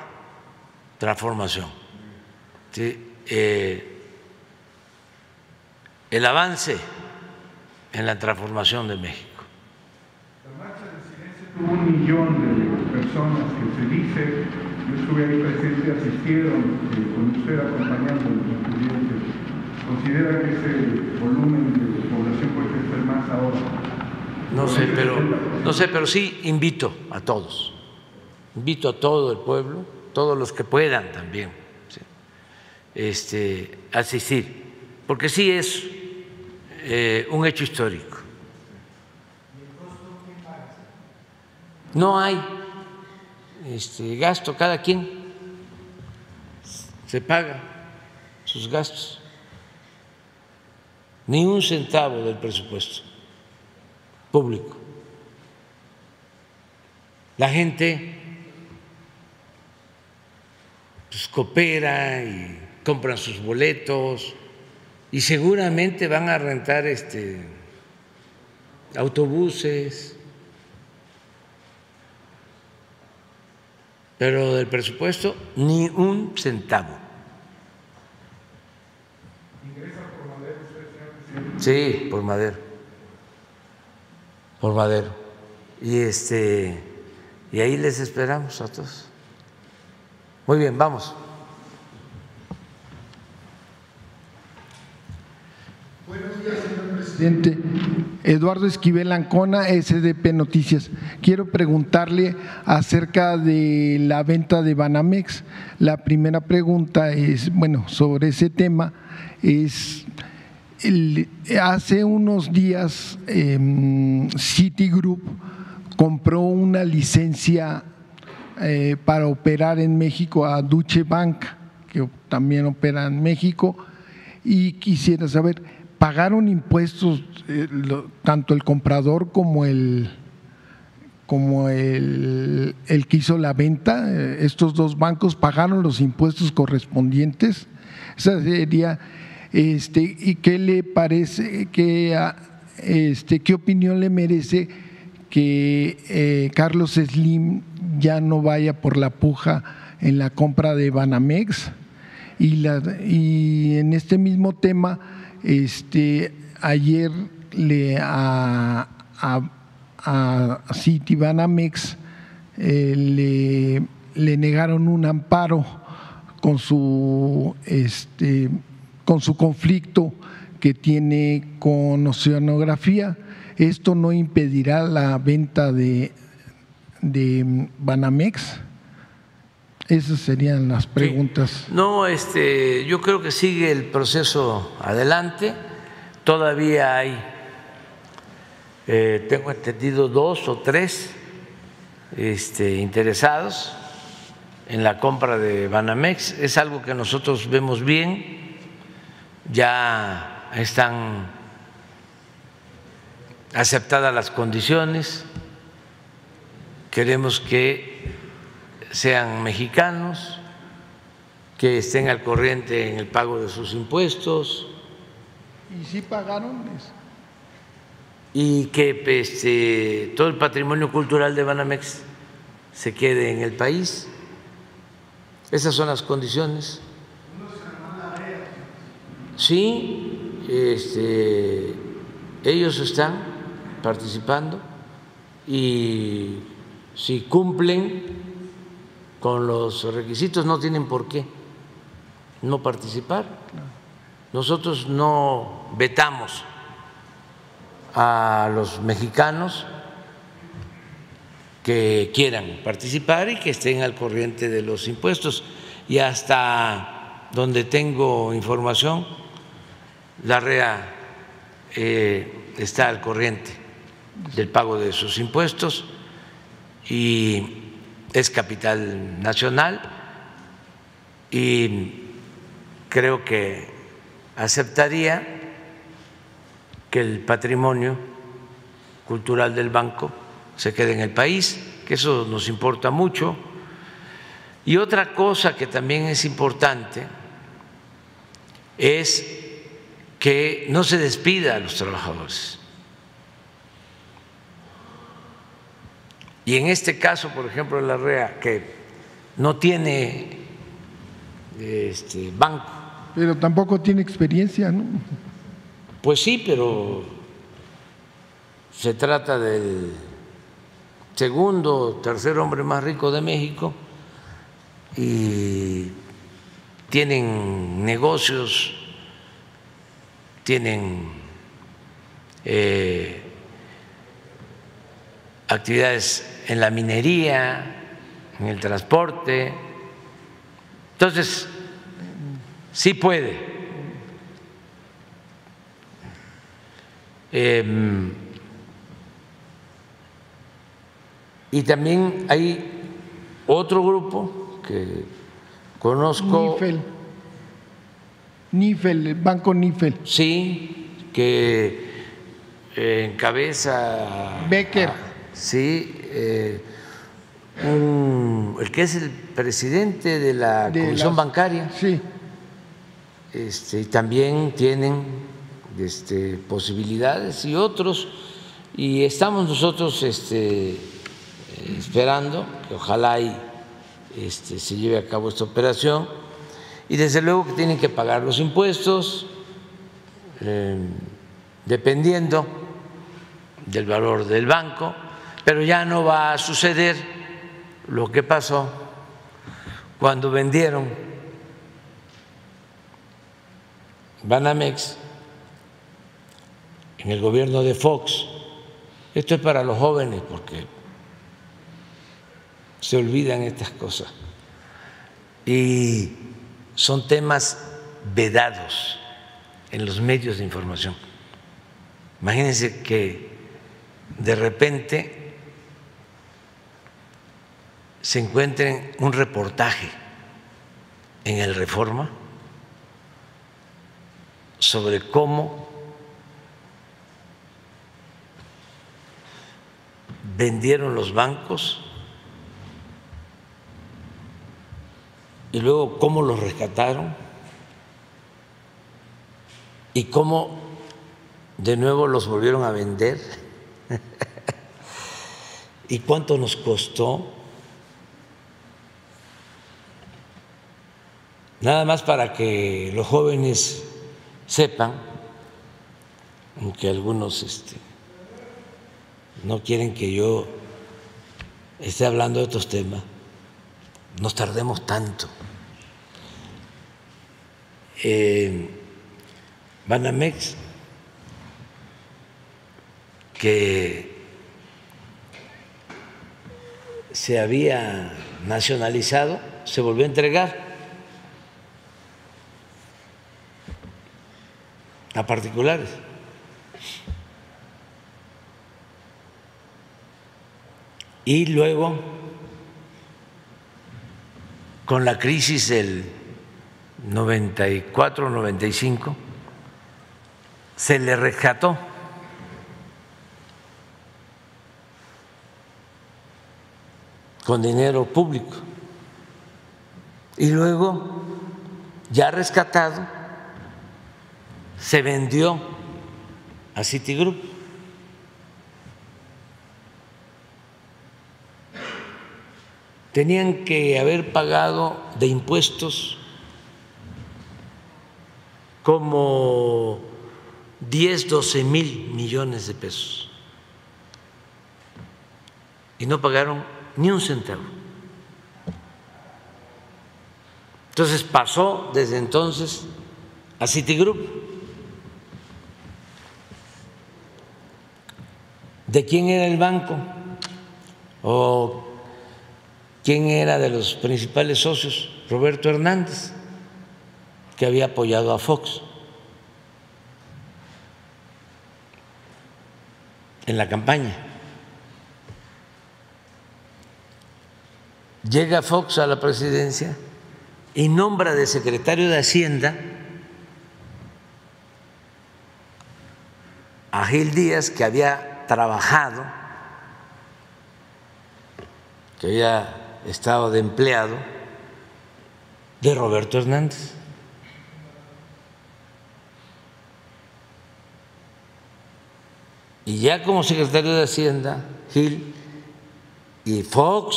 transformación. Eh, el avance en la transformación de México. La marcha del silencio tuvo un millón de personas que se dice, yo estuve ahí presente, asistieron eh, con usted acompañando al presidente. ¿Considera que ese volumen de población puede ser más ahora? No sé, pero no sé, pero sí invito a todos Invito a todo el pueblo, todos los que puedan también, este, asistir, porque sí es eh, un hecho histórico. No hay este, gasto, cada quien se paga sus gastos, ni un centavo del presupuesto público. La gente pues coopera y compran sus boletos y seguramente van a rentar este autobuses. Pero del presupuesto ni un centavo. ¿Ingresa por madero usted, señor presidente? Sí, por madero. Por madero. Y este y ahí les esperamos a todos. Muy bien, vamos. Buenos días, señor presidente. Eduardo Esquivel Ancona, SDP Noticias. Quiero preguntarle acerca de la venta de Banamex. La primera pregunta es, bueno, sobre ese tema, es hace unos días eh, Citigroup compró una licencia eh, para operar en México a Duche Bank, que también opera en México, y quisiera saber, ¿pagaron impuestos eh, tanto el comprador como el, como el, el, que hizo la venta? Eh, ¿Estos dos bancos pagaron los impuestos correspondientes? Esa sería, este, ¿y qué le parece, que, este, qué opinión le merece que Carlos Slim ya no vaya por la puja en la compra de Banamex. Y, la, y en este mismo tema, este, ayer le a, a, a eh, le, le, negaron un amparo con su, este, con su conflicto que tiene con oceanografía. Esto no impedirá la venta de, de Banamex? Esas serían las preguntas. No, este, yo creo que sigue el proceso adelante. Todavía hay, eh, tengo entendido, dos o tres este, interesados en la compra de Banamex. Es algo que nosotros vemos bien. Ya están aceptadas las condiciones queremos que sean mexicanos, que estén al corriente en el pago de sus impuestos. ¿Y si pagaron? Y que este, todo el patrimonio cultural de Banamex se quede en el país. Esas son las condiciones. Sí, este, ellos están participando y si cumplen con los requisitos, no tienen por qué no participar. Nosotros no vetamos a los mexicanos que quieran participar y que estén al corriente de los impuestos. Y hasta donde tengo información, la REA eh, está al corriente del pago de sus impuestos y es capital nacional y creo que aceptaría que el patrimonio cultural del banco se quede en el país, que eso nos importa mucho. Y otra cosa que también es importante es que no se despida a los trabajadores. Y en este caso, por ejemplo, la REA, que no tiene este, banco. Pero tampoco tiene experiencia, ¿no? Pues sí, pero se trata del segundo, tercer hombre más rico de México y tienen negocios, tienen eh, actividades en la minería, en el transporte. Entonces, sí puede. Em, y también hay otro grupo que conozco. Nifel. Nifel, el banco Nifel. Sí, que encabeza. Becker. Sí, eh, el que es el presidente de la Comisión Bancaria. Sí. Este, y también tienen este, posibilidades y otros, y estamos nosotros este, esperando que ojalá y, este, se lleve a cabo esta operación, y desde luego que tienen que pagar los impuestos, eh, dependiendo del valor del banco, pero ya no va a suceder lo que pasó cuando vendieron Banamex en el gobierno de Fox. Esto es para los jóvenes porque se olvidan estas cosas. Y son temas vedados en los medios de información. Imagínense que de repente se encuentren un reportaje en el Reforma sobre cómo vendieron los bancos y luego cómo los rescataron y cómo de nuevo los volvieron a vender y cuánto nos costó. Nada más para que los jóvenes sepan, aunque algunos este, no quieren que yo esté hablando de estos temas, nos tardemos tanto. Eh, Banamex, que se había nacionalizado, se volvió a entregar a particulares. Y luego, con la crisis del 94-95, se le rescató con dinero público. Y luego, ya rescatado, se vendió a Citigroup. tenían que haber pagado de impuestos como 10, 12 mil millones de pesos y no pagaron ni un centavo. Entonces pasó desde entonces a Citigroup. ¿De quién era el banco? ¿O ¿Quién era de los principales socios? Roberto Hernández, que había apoyado a Fox. en la campaña. Llega Fox a la presidencia y nombra de secretario de Hacienda a Gil Díaz, que había trabajado, que había estado de empleado de Roberto Hernández. Y ya como secretario de Hacienda, Gil y Fox,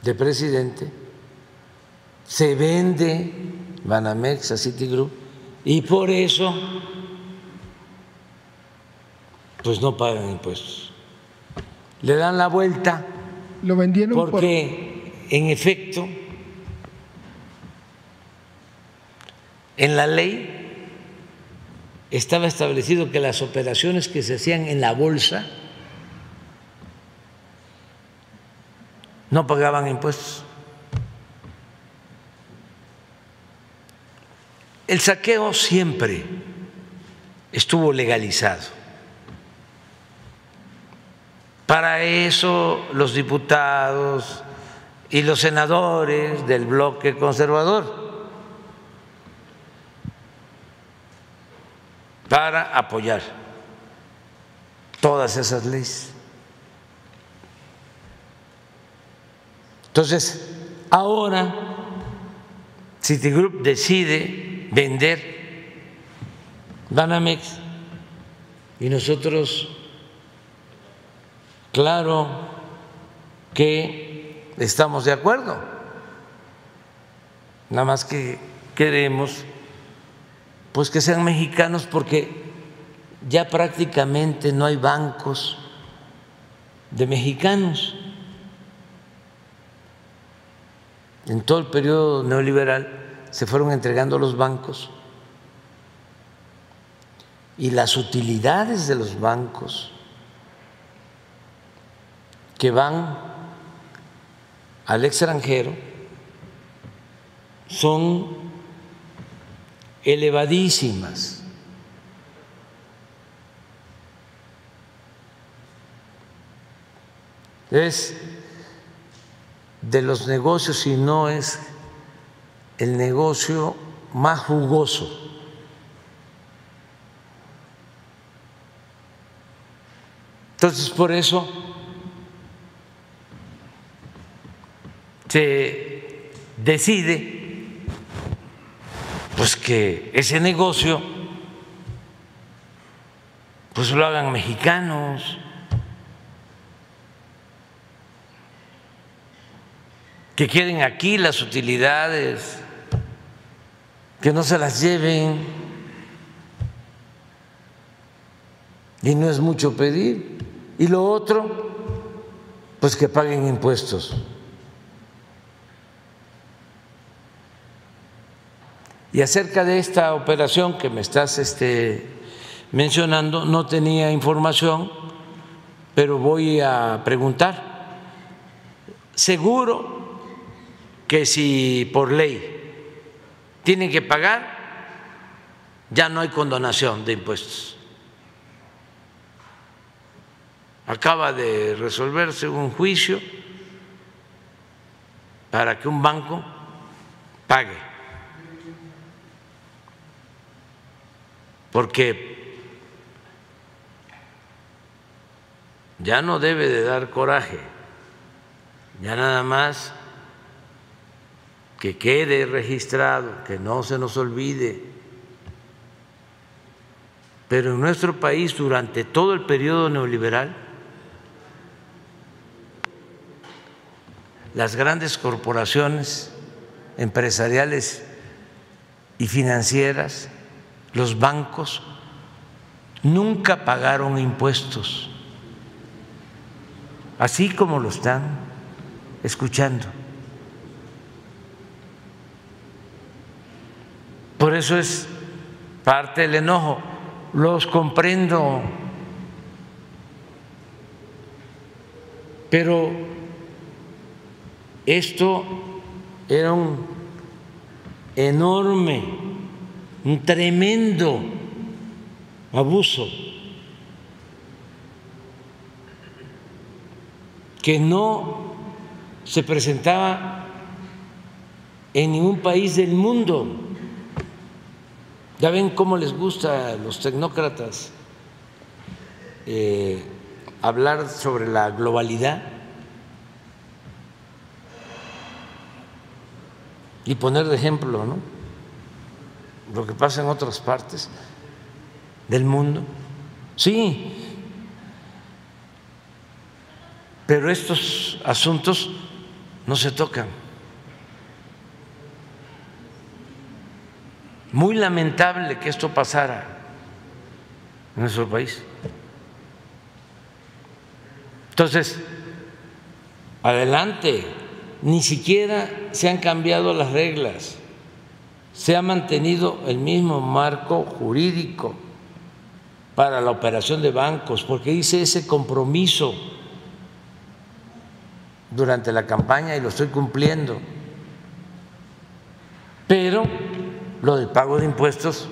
de presidente, se vende Banamex a Citigroup y por eso pues no pagan impuestos. Le dan la vuelta. Lo vendieron porque en efecto en la ley estaba establecido que las operaciones que se hacían en la bolsa no pagaban impuestos. El saqueo siempre estuvo legalizado. Para eso los diputados y los senadores del bloque conservador para apoyar todas esas leyes. Entonces, ahora Citigroup decide vender Banamex y nosotros, claro que estamos de acuerdo, nada más que queremos pues que sean mexicanos porque ya prácticamente no hay bancos de mexicanos. En todo el periodo neoliberal se fueron entregando los bancos y las utilidades de los bancos que van al extranjero son elevadísimas. Es de los negocios, si no es el negocio más jugoso. Entonces, por eso se decide pues que ese negocio pues lo hagan mexicanos, que quieren aquí las utilidades, que no se las lleven. Y no es mucho pedir. Y lo otro, pues que paguen impuestos. Y acerca de esta operación que me estás este, mencionando, no tenía información, pero voy a preguntar. Seguro que si por ley tienen que pagar, ya no hay condonación de impuestos. Acaba de resolverse un juicio para que un banco pague porque ya no debe de dar coraje, ya nada más que quede registrado, que no se nos olvide. Pero en nuestro país, durante todo el periodo neoliberal, las grandes corporaciones empresariales y financieras los bancos nunca pagaron impuestos, así como lo están escuchando. Por eso es parte del enojo, los comprendo, pero esto era un enorme un tremendo abuso que no se presentaba en ningún país del mundo. Ya ven cómo les gusta a los tecnócratas eh, hablar sobre la globalidad y poner de ejemplo, ¿no? Lo que pasa en otras partes del mundo. Sí, pero estos asuntos no se tocan. Muy lamentable que esto pasara en nuestro país. Entonces, adelante, ni siquiera se han cambiado las reglas, se ha mantenido el mismo marco jurídico para la operación de bancos, porque hice ese compromiso durante la campaña y lo estoy cumpliendo. Pero lo del pago de impuestos,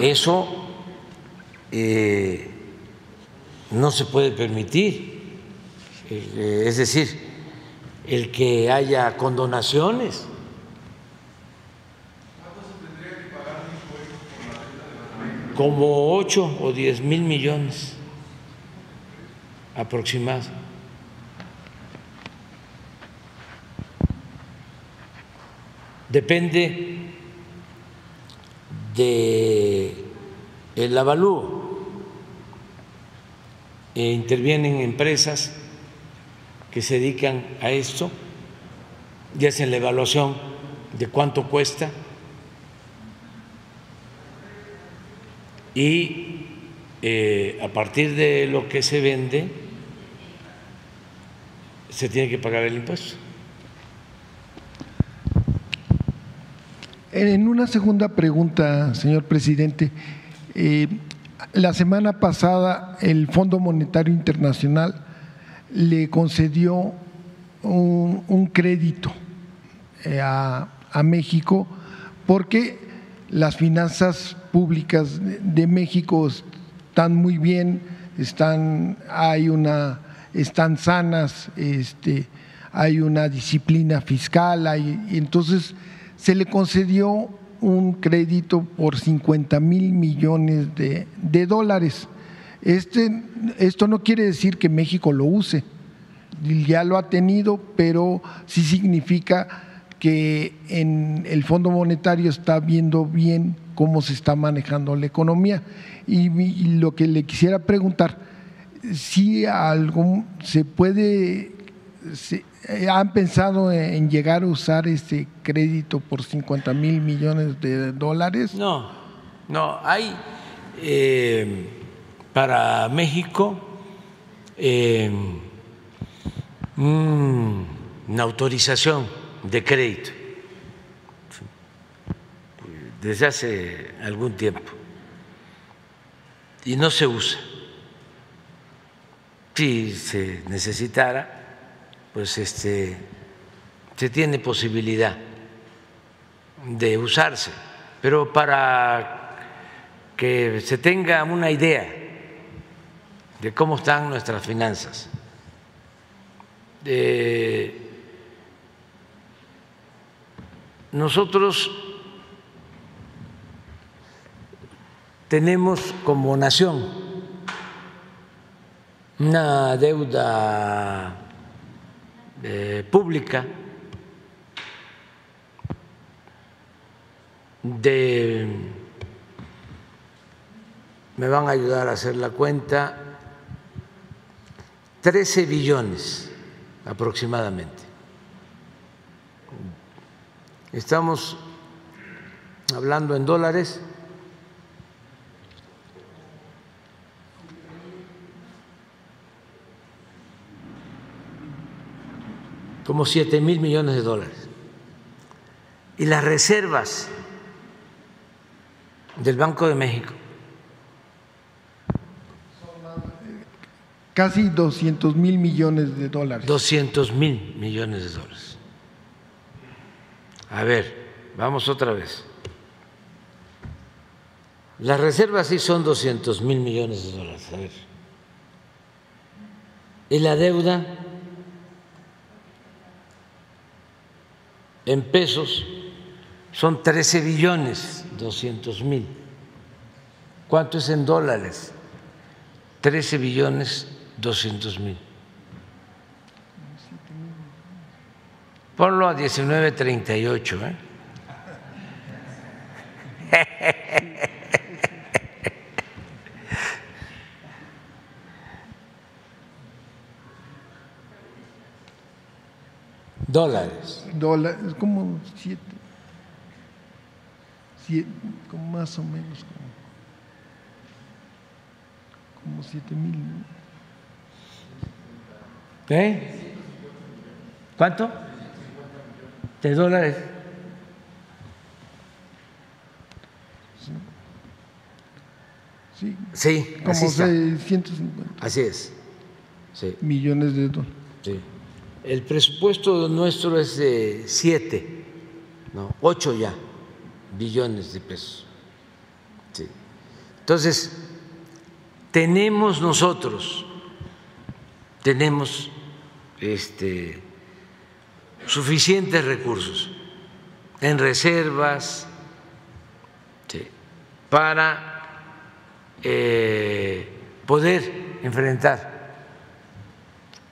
eso eh, no se puede permitir. Eh, es decir, el que haya condonaciones. Como ocho o diez mil millones aproximados. depende de el avalúo. E intervienen empresas que se dedican a esto y hacen la evaluación de cuánto cuesta y eh, a partir de lo que se vende se tiene que pagar el impuesto. En una segunda pregunta, señor presidente, eh, la semana pasada el Fondo Monetario Internacional le concedió un, crédito eh, a, México porque las finanzas públicas de México están muy bien, están, hay una, están sanas, este, hay una disciplina fiscal, hay, entonces se le concedió un crédito por 50 mil millones de, dólares. Este, esto no quiere decir que México lo use, ya lo ha tenido, pero sí significa que en el Fondo Monetario está viendo bien cómo se está manejando la economía. Y, lo que le quisiera preguntar, si algo se puede, ¿Han pensado en llegar a usar este crédito por 50 mil millones de dólares? No, no, hay eh, para México eh, una autorización de crédito. Desde hace algún tiempo. Y no se usa. Si se necesitara, pues este, se tiene posibilidad de usarse, pero para que se tenga una idea de cómo están nuestras finanzas. nosotros tenemos como nación una deuda pública de, me van a ayudar a hacer la cuenta, 13 billones aproximadamente. Estamos hablando en dólares como 7 mil millones de dólares. Y las reservas del Banco de México. Casi 200 mil millones de dólares. 200 mil millones de dólares. A ver, vamos otra vez. Las reservas sí son 200 mil millones de dólares. A ver. Y la deuda en pesos son 13 billones 200 mil. ¿Cuánto es en dólares? 13 billones 200 mil. Ponlo a 19.38. ¿eh? Dólares. Dólares, como siete, siete, como más o menos, como, como siete mil. ¿Qué? ¿Cuánto? De dólares. Sí, Sí, como así está. 650 Así es. Sí, millones de dólares. sí. El presupuesto nuestro es de siete, no, ocho ya billones de pesos. Sí. Entonces, tenemos nosotros, tenemos este, suficientes recursos en reservas para eh, poder enfrentar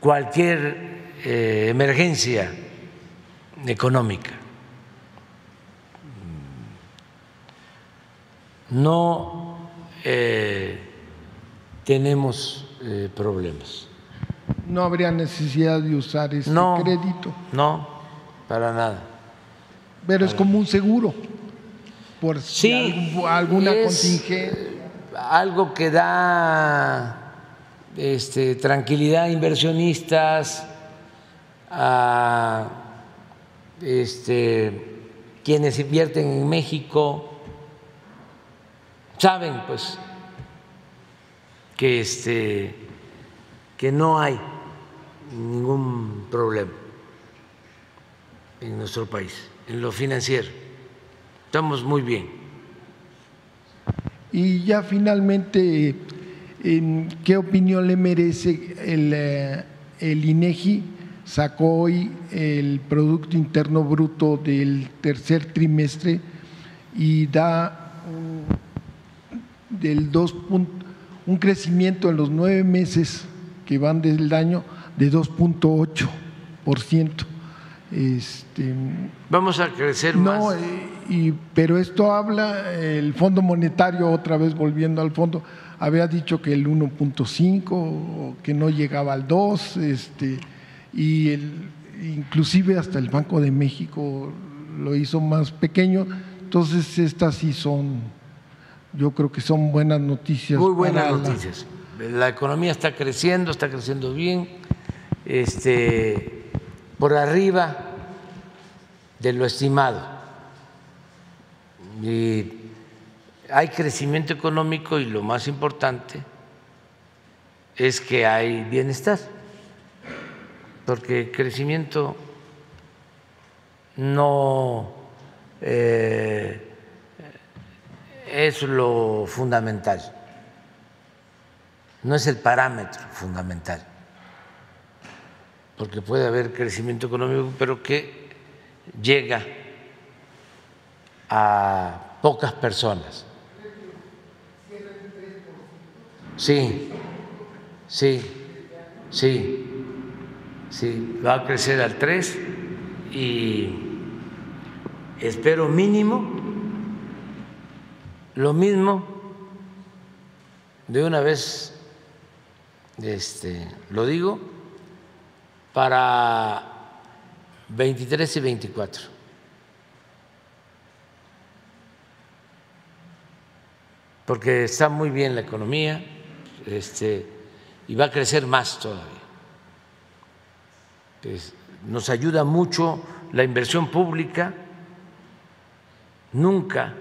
cualquier eh, emergencia económica. No eh, tenemos problemas. No habría necesidad de usar ese No. crédito, No, para nada. pero es como un seguro por si Sí, algún- alguna es, contingente. algo que da este, tranquilidad a inversionistas, a este, quienes invierten en México, saben pues que, este, que no hay ningún problema en nuestro país, en lo financiero. Estamos muy bien. Y ya finalmente, ¿en ¿qué opinión le merece el, eh, el INEGI? Sacó hoy el Producto Interno Bruto del tercer trimestre y da del dos pun- un crecimiento en los nueve meses que van del año de 2.8%. Este, Vamos a crecer no, más. eh, y, pero esto habla, el Fondo Monetario, otra vez volviendo al fondo, había dicho que el 1.5, o que no llegaba al 2, este, y el, inclusive hasta el Banco de México lo hizo más pequeño. Entonces estas sí son, yo creo que son buenas noticias. Muy buenas para la- noticias. La economía está creciendo, está creciendo bien, este, por arriba de lo estimado. Y hay crecimiento económico y lo más importante es que hay bienestar, porque crecimiento no eh, es lo fundamental no es el parámetro fundamental, porque puede haber crecimiento económico, pero que llega a pocas personas. Sí, sí, sí, sí, va a crecer al 3 y espero mínimo lo mismo de una vez este, lo digo, para 23 y 24. Porque está muy bien la economía este, y va a crecer más todavía. Nos ayuda mucho la inversión pública. Nunca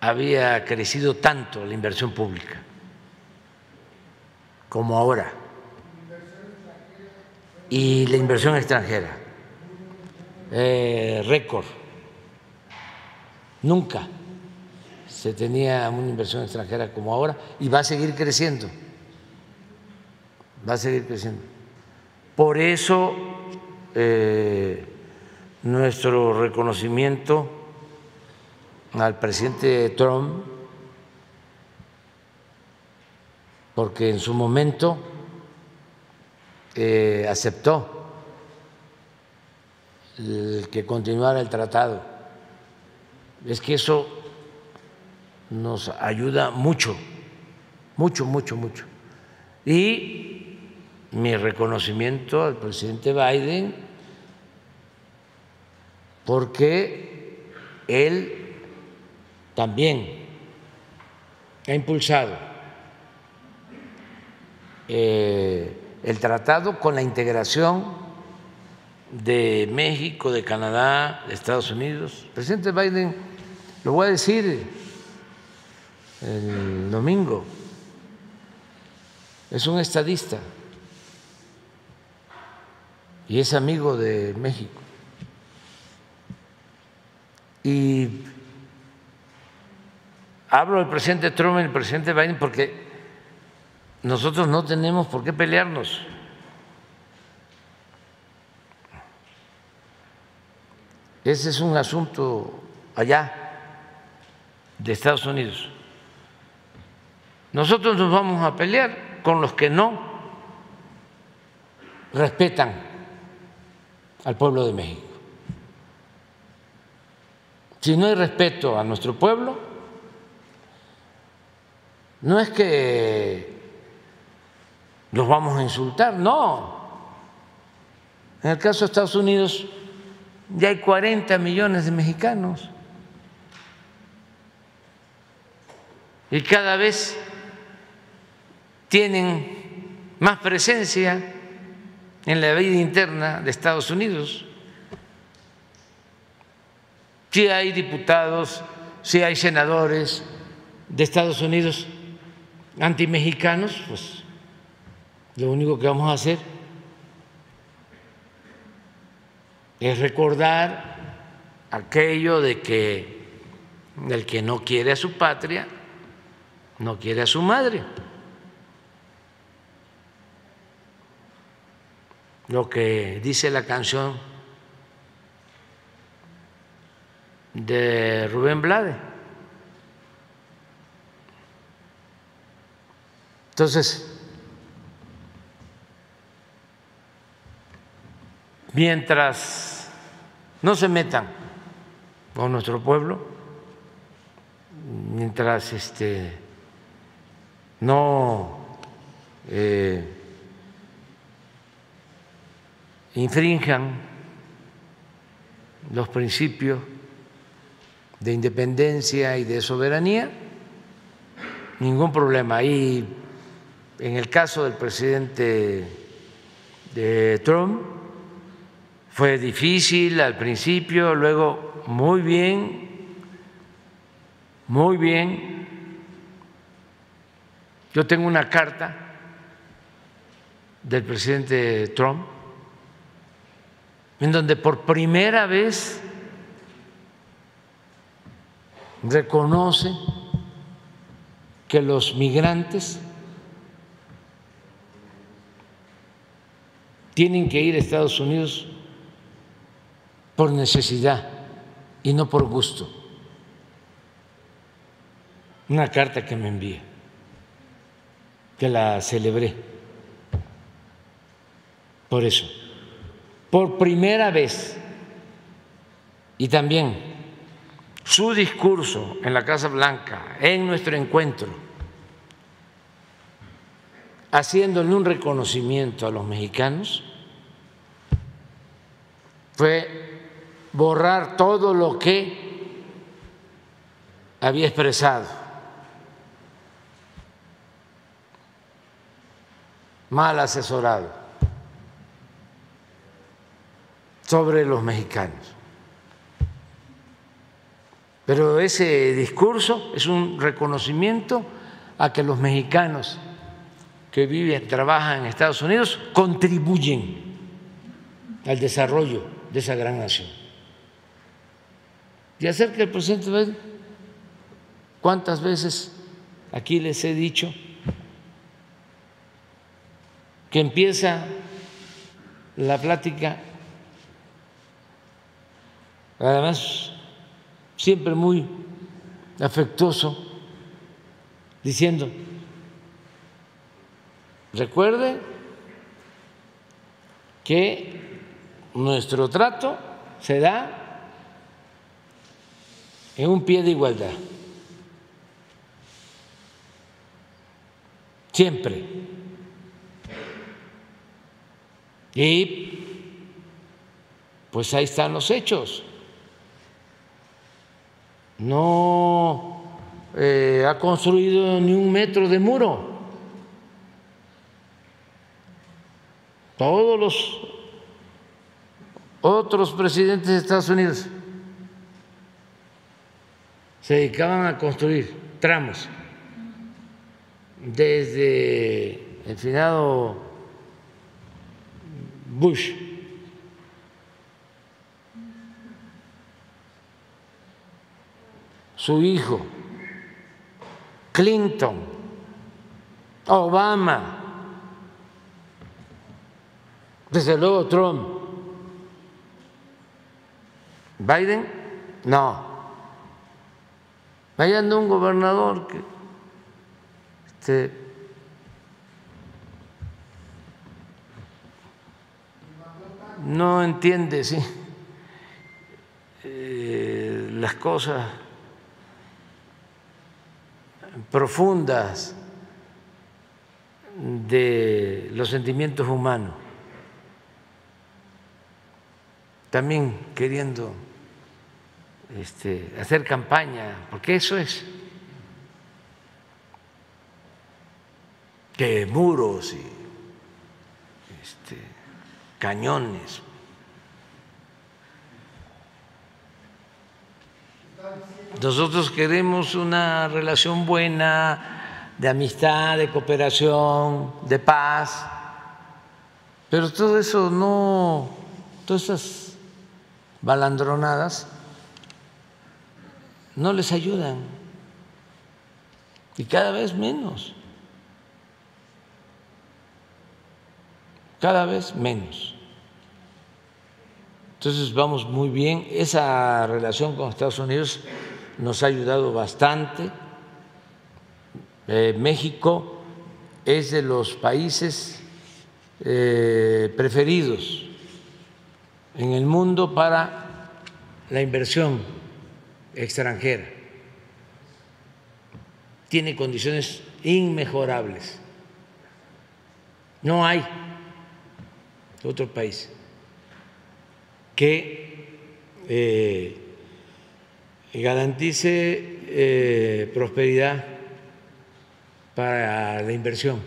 había crecido tanto la inversión pública como ahora. Y la inversión extranjera, eh, récord. Nunca se tenía una inversión extranjera como ahora y va a seguir creciendo, va a seguir creciendo. Por eso eh, nuestro reconocimiento al presidente Trump, porque en su momento eh, aceptó que continuara el tratado. Es que eso nos ayuda mucho, mucho, mucho, mucho. Y mi reconocimiento al presidente Biden porque él también ha impulsado eh, el tratado con la integración de México, de Canadá, de Estados Unidos. El presidente Biden, lo voy a decir el domingo, es un estadista y es amigo de México. Y hablo del presidente Trump y del presidente Biden porque nosotros no tenemos por qué pelearnos. Ese es un asunto allá de Estados Unidos. Nosotros nos vamos a pelear con los que no respetan al pueblo de México. Si no hay respeto a nuestro pueblo, no es que los vamos a insultar, no. En el caso de Estados Unidos, ya hay 40 millones de mexicanos. Y cada vez tienen más presencia en la vida interna de Estados Unidos. Si hay diputados, si hay senadores de Estados Unidos antimexicanos, pues lo único que vamos a hacer es recordar aquello de que el que no quiere a su patria, no quiere a su madre. Lo que dice la canción de Rubén Blade. Entonces, mientras no se metan con nuestro pueblo, mientras este, no eh, infrinjan los principios de independencia y de soberanía, ningún problema. Y en el caso del presidente de Trump, fue difícil al principio, luego muy bien, muy bien. Yo tengo una carta del presidente Trump en donde por primera vez reconoce que los migrantes tienen que ir a Estados Unidos por necesidad y no por gusto. Una carta que me envía, que la celebré. Por eso, por primera vez, y también su discurso en la Casa Blanca, en nuestro encuentro, haciéndole un reconocimiento a los mexicanos, fue borrar todo lo que había expresado, mal asesorado sobre los mexicanos. Pero ese discurso es un reconocimiento a que los mexicanos que viven, trabajan en Estados Unidos, contribuyen al desarrollo de esa gran nación y hacer que el presidente ¿Cuántas veces aquí les he dicho que empieza la plática, además siempre muy afectuoso, diciendo, recuerde que nuestro trato se da en un pie de igualdad. Siempre. Y pues ahí están los hechos. No eh, ha construido ni un metro de muro. Todos los otros presidentes de Estados Unidos se dedicaban a construir tramos desde el finado Bush. su hijo, Clinton, Obama, desde luego Trump, Biden, no. Vayan un gobernador que este, no entiende, sí, eh, las cosas profundas de los sentimientos humanos, también queriendo este, hacer campaña, porque eso es que muros y este, cañones. Nosotros queremos una relación buena, de amistad, de cooperación, de paz, pero todo eso no, todas esas balandronadas no les ayudan y cada vez menos, cada vez menos. Entonces vamos muy bien, esa relación con Estados Unidos nos ha ayudado bastante. Eh, México es de los países eh, preferidos en el mundo para la inversión extranjera. Tiene condiciones inmejorables. No hay otro país que eh, garantice eh, prosperidad para la inversión.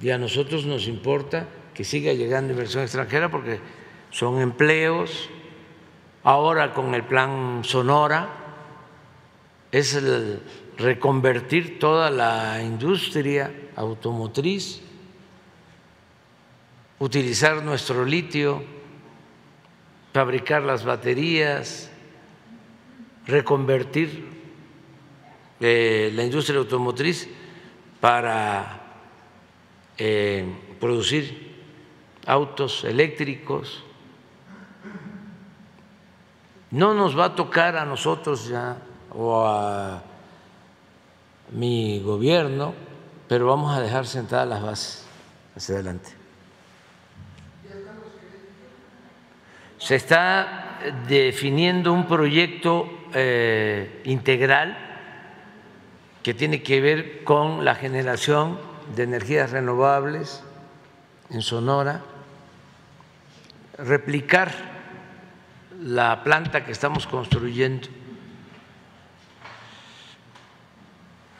Y a nosotros nos importa que siga llegando inversión extranjera porque son empleos. Ahora con el plan Sonora es el reconvertir toda la industria automotriz, utilizar nuestro litio, fabricar las baterías, reconvertir eh, la industria automotriz para eh, producir autos eléctricos. No nos va a tocar a nosotros ya o a mi gobierno, pero vamos a dejar sentadas las bases hacia adelante. Se está definiendo un proyecto eh, integral que tiene que ver con la generación de energías renovables en Sonora, replicar la planta que estamos construyendo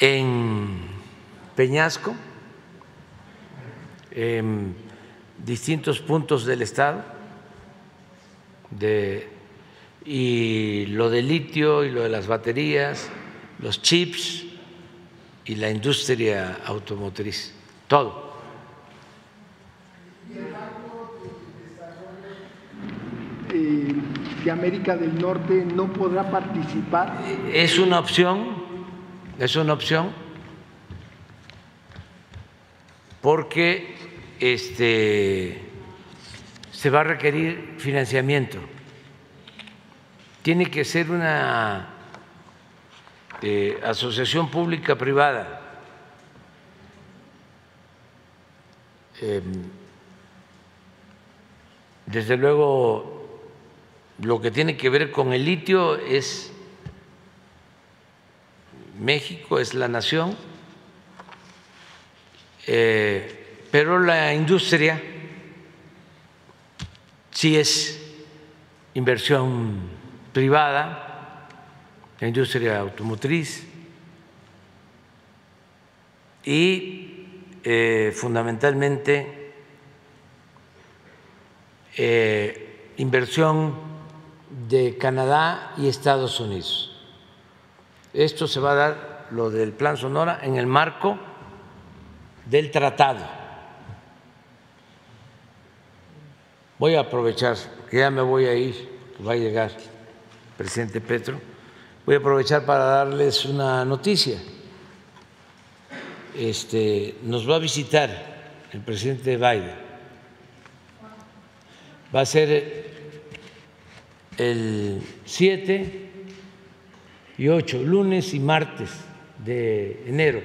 en Peñasco, en distintos puntos del estado de y lo de litio y lo de las baterías, los chips y la industria automotriz, todo. Eh, que América del Norte no podrá participar? Es una opción, es una opción, porque este, se va a requerir financiamiento. Tiene que ser una eh, asociación pública privada. Em, desde luego, lo que tiene que ver con el litio es México, es la nación, eh, pero la industria sí es inversión privada, la industria automotriz y eh, fundamentalmente eh, inversión de Canadá y Estados Unidos. Esto se va a dar, lo del Plan Sonora, en el marco del tratado. Voy a aprovechar, que ya me voy a ir, va a llegar el presidente Petro, voy a aprovechar para darles una noticia. Este, nos va a visitar el presidente Biden va a ser el 7 y 8, lunes y martes de enero.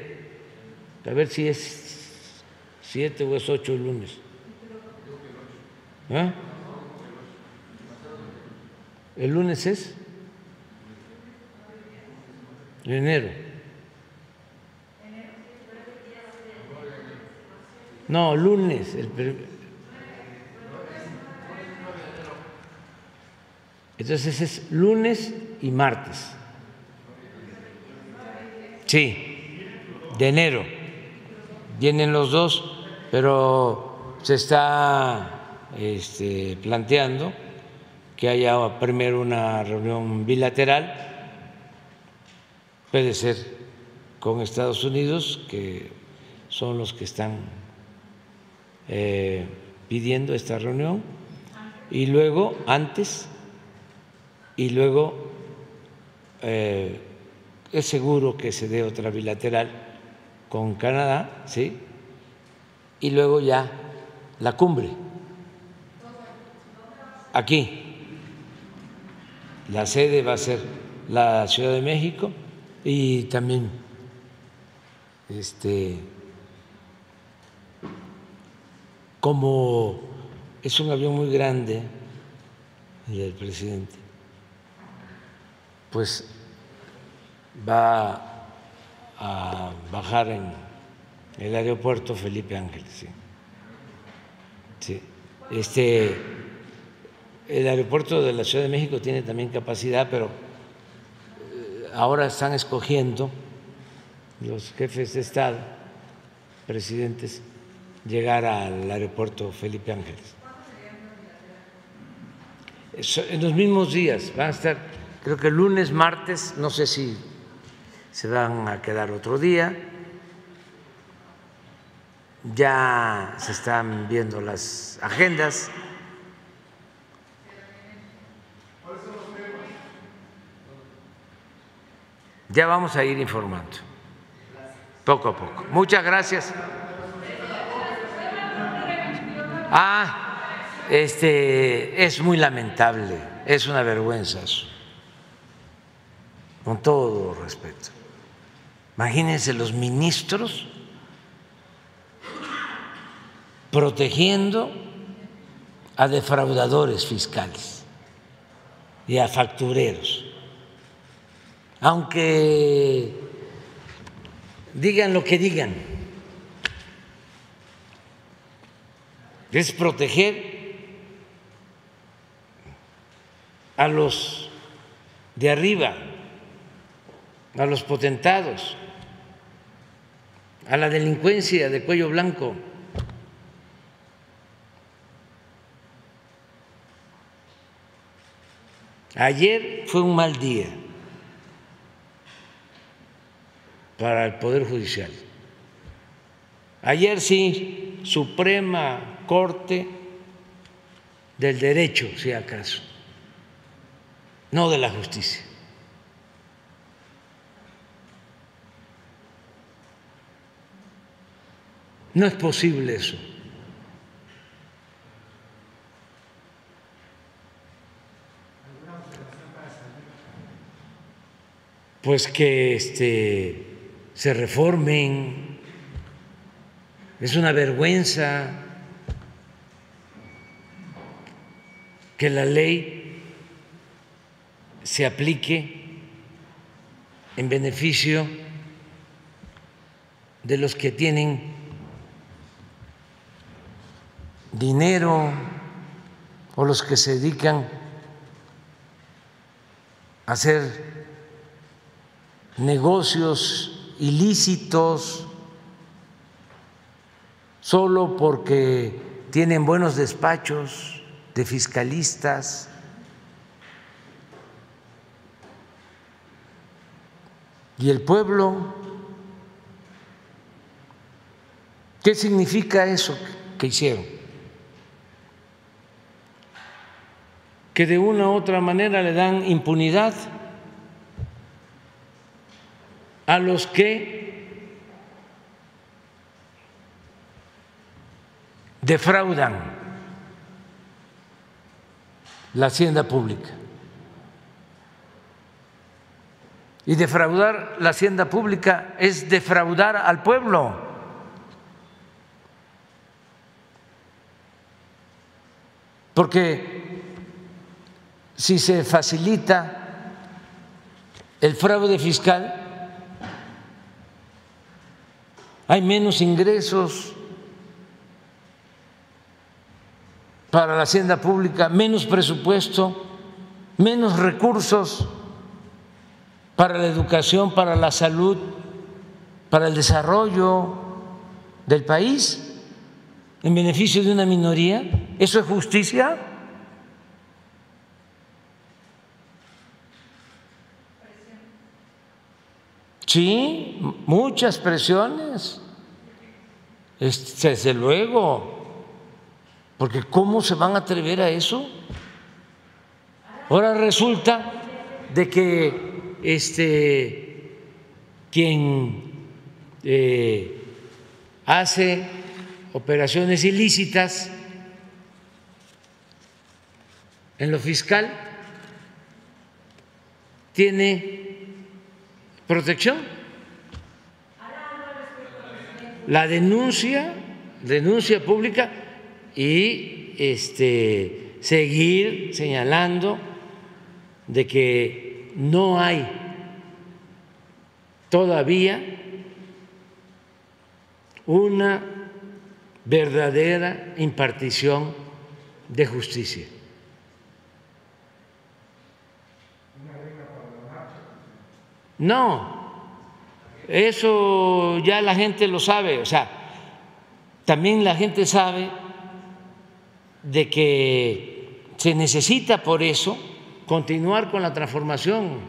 A ver si es 7 o es 8 el lunes. ¿Ah? ¿El lunes es? enero. No, lunes. El, Entonces es lunes y martes. Sí, de enero. Vienen los dos, pero se está este, planteando que haya primero una reunión bilateral, puede ser con Estados Unidos, que son los que están eh, pidiendo esta reunión, y luego antes y luego eh, es seguro que se dé otra bilateral con Canadá, ¿sí? Y luego ya la cumbre. Aquí. La sede va a ser la Ciudad de México y también este como es un avión muy grande el del presidente pues va a bajar en el aeropuerto Felipe Ángeles. Sí. Este, el aeropuerto de la Ciudad de México tiene también capacidad, pero eh, ahora están escogiendo los jefes de Estado, presidentes, llegar al aeropuerto Felipe Ángeles. En los mismos días van a estar Creo que el lunes, martes, no sé si se van a quedar otro día. Ya se están viendo las agendas. Ya vamos a ir informando, poco a poco. Muchas gracias. Ah, este es muy lamentable, es una vergüenza eso con todo respeto. Imagínense los ministros protegiendo a defraudadores fiscales y a factureros. Aunque digan lo que digan, es proteger a los de arriba a los potentados, a la delincuencia de cuello blanco. Ayer fue un mal día para el Poder Judicial. Ayer sí, Suprema Corte del Derecho, si acaso, no de la justicia. No es posible eso. Pues que este, se reformen. Es una vergüenza que la ley se aplique en beneficio de los que tienen dinero o los que se dedican a hacer negocios ilícitos solo porque tienen buenos despachos de fiscalistas. ¿Y el pueblo? ¿Qué significa eso que hicieron? Que de una u otra manera le dan impunidad a los que defraudan la hacienda pública. Y defraudar la hacienda pública es defraudar al pueblo. Porque si se facilita el fraude fiscal, hay menos ingresos para la hacienda pública, menos presupuesto, menos recursos para la educación, para la salud, para el desarrollo del país, en beneficio de una minoría. ¿Eso es justicia? Sí, muchas presiones, desde luego, porque ¿cómo se van a atrever a eso? Ahora resulta de que este quien eh, hace operaciones ilícitas en lo fiscal tiene protección. La denuncia, denuncia pública y este, seguir señalando de que no hay todavía una verdadera impartición de justicia. No, eso ya la gente lo sabe, o sea, también la gente sabe de que se necesita por eso continuar con la transformación,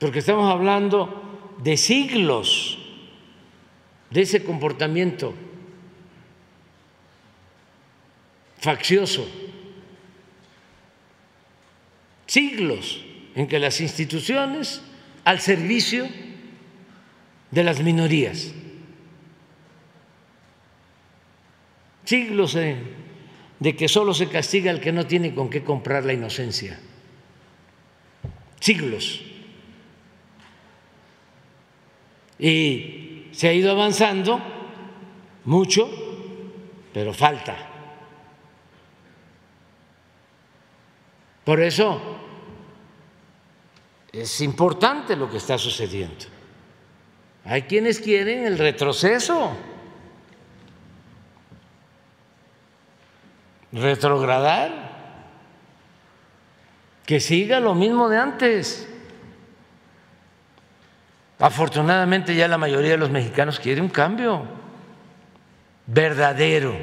porque estamos hablando de siglos de ese comportamiento faccioso siglos en que las instituciones al servicio de las minorías, siglos de que solo se castiga al que no tiene con qué comprar la inocencia, siglos. Y se ha ido avanzando mucho, pero falta. Por eso es importante lo que está sucediendo. Hay quienes quieren el retroceso, retrogradar, que siga lo mismo de antes. Afortunadamente ya la mayoría de los mexicanos quiere un cambio verdadero,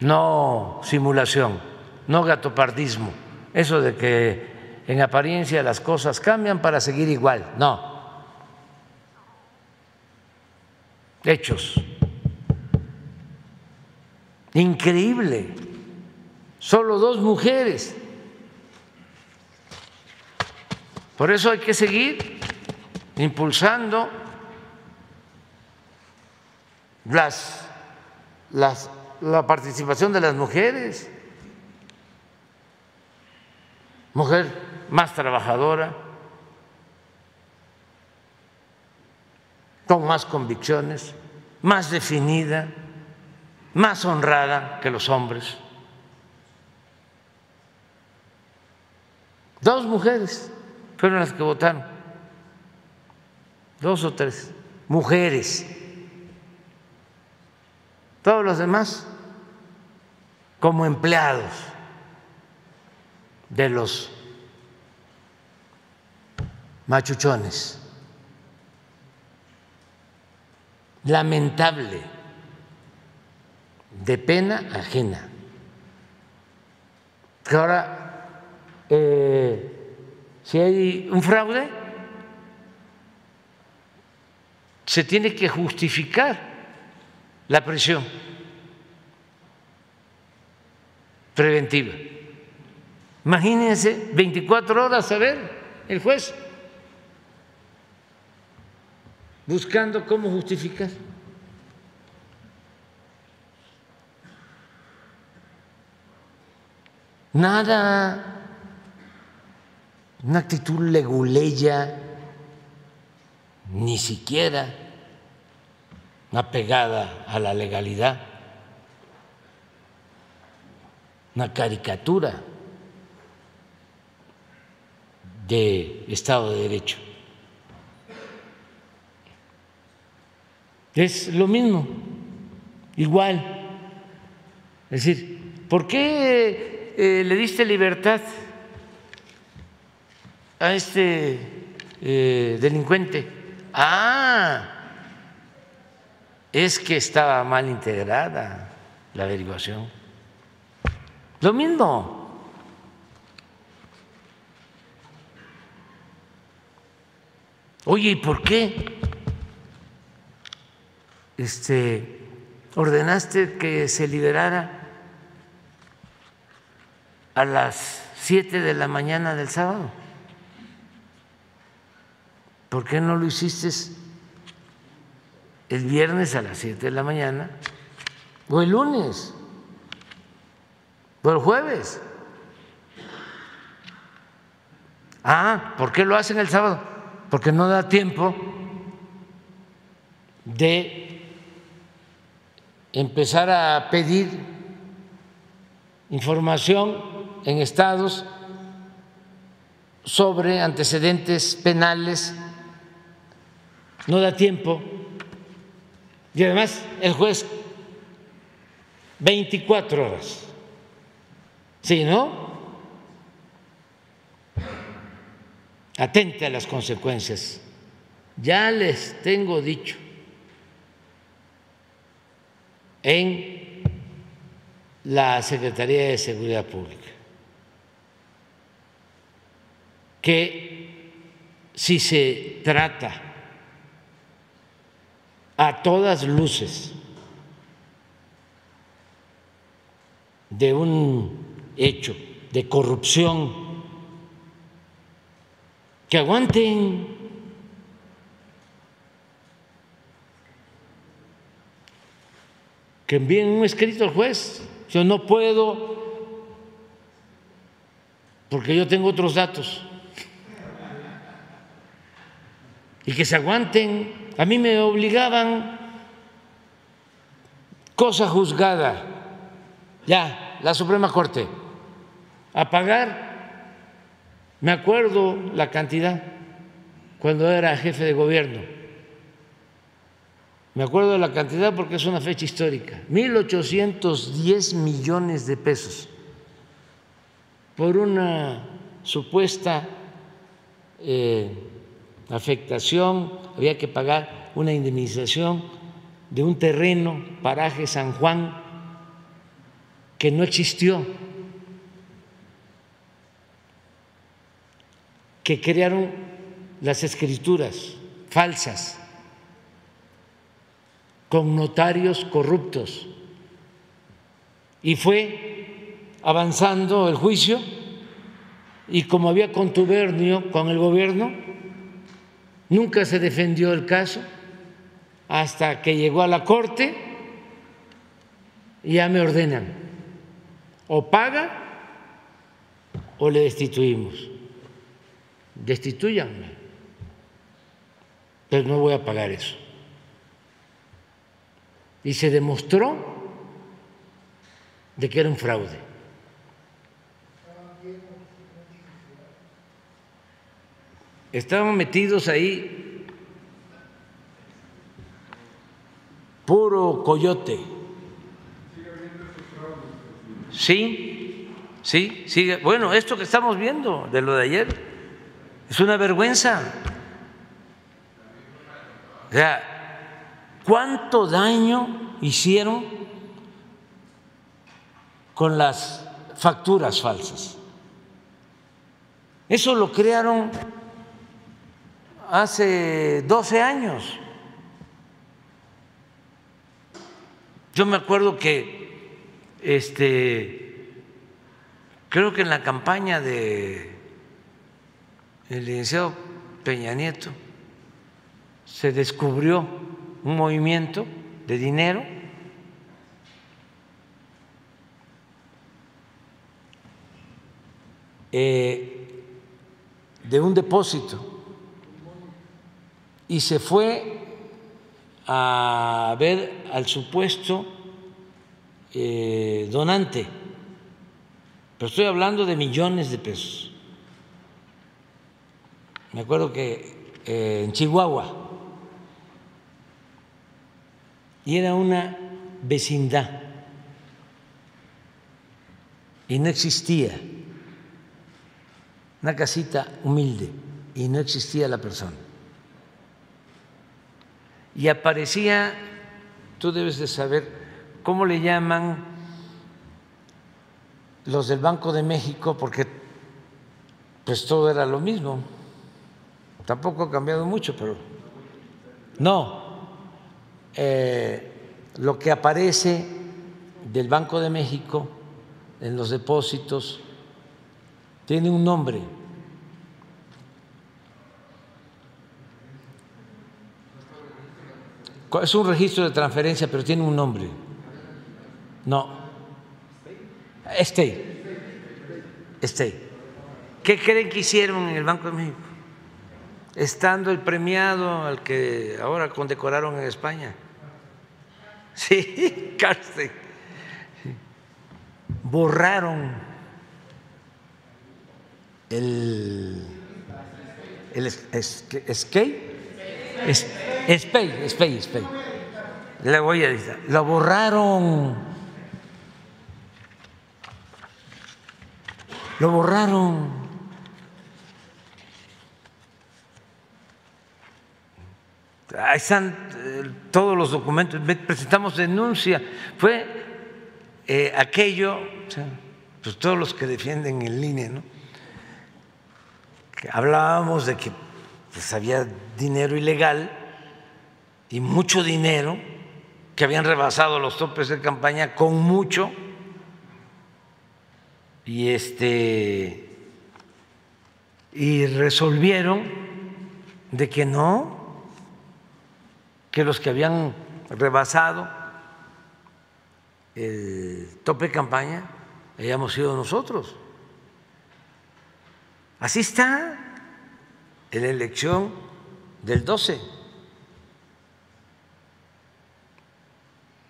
no simulación, no gatopardismo eso de que en apariencia las cosas cambian para seguir igual. No. Hechos. Increíble. Solo dos mujeres. Por eso hay que seguir impulsando las, las, la participación de las mujeres. Mujer más trabajadora, con más convicciones, más definida, más honrada que los hombres. Dos mujeres fueron las que votaron, dos o tres mujeres. Todos los demás como empleados de los machuchones. Lamentable, de pena ajena. Que ahora, eh, si hay un fraude, se tiene que justificar la prisión preventiva. Imagínense 24 horas a ver el juez buscando cómo justificar. Nada, una actitud leguleya, ni siquiera apegada a la legalidad, una caricatura de Estado de Derecho. Es lo mismo, igual. Es decir, ¿por qué eh, le diste libertad a este eh, delincuente? Ah, es que estaba mal integrada la averiguación. Lo mismo. Oye, ¿y por qué este, ordenaste que se liberara a las siete de la mañana del sábado? ¿Por qué no lo hiciste el viernes a las 7 de la mañana o el lunes o el jueves. Ah, ¿por qué lo hacen el sábado? Porque no da tiempo de empezar a pedir información en estados sobre antecedentes penales. No da tiempo y además el juez 24 horas. Si no, atente a las consecuencias. Ya les tengo dicho en la Secretaría de Seguridad Pública que si se trata a todas luces de un hecho de corrupción, que aguanten. Que envíen un escrito al juez. Yo no puedo, porque yo tengo otros datos. Y que se aguanten. A mí me obligaban, cosa juzgada, ya, la Suprema Corte, a pagar, me acuerdo la cantidad, cuando era jefe de gobierno, me acuerdo de la cantidad porque es una fecha histórica, 1.810 millones de pesos por una supuesta eh, afectación, había que pagar una indemnización de un terreno, paraje San Juan, que no existió, que crearon las escrituras falsas, con notarios corruptos. y fue avanzando el juicio y como había contubernio con el gobierno, nunca se defendió el caso hasta que llegó a la corte y ya me ordenan, o paga o le destituimos. Destituyanme, pero no voy a pagar eso. Y se demostró de que era un fraude. Estaban metidos ahí puro coyote. Sí, sí, sigue. Bueno, esto que estamos viendo de lo de ayer es una vergüenza. O sea, ¿cuánto daño hicieron con las facturas falsas? Eso lo crearon hace 12 años. Yo me acuerdo que este creo que en la campaña de el licenciado Peña Nieto se descubrió un movimiento de dinero eh, de un depósito y se fue a ver al supuesto eh, donante, pero estoy hablando de millones de pesos. Me acuerdo que eh, en Chihuahua, y era una vecindad, y no existía, una casita humilde, y no existía la persona y aparecía, tú debes de saber cómo le llaman los del Banco de México, porque pues todo era lo mismo. Tampoco ha cambiado mucho, pero no. Eh, lo que aparece del Banco de México en los depósitos tiene un nombre Es un registro de transferencia, pero tiene un nombre. No. Este. Este. ¿Qué creen que hicieron en el Banco de México? Estando el premiado al que ahora condecoraron en España. Sí, Carsten. Borraron el, el skate Spey, Spey, Spey. Le voy a decir, lo borraron. Lo borraron. Ahí están eh, todos los documentos. Presentamos denuncia. Fue eh, aquello, pues todos los que defienden el INE, ¿no? Que hablábamos de que pues había dinero ilegal y mucho dinero que habían rebasado los topes de campaña con mucho y este y resolvieron de que no que los que habían rebasado el tope de campaña hayamos sido nosotros. Así está en la elección del 12.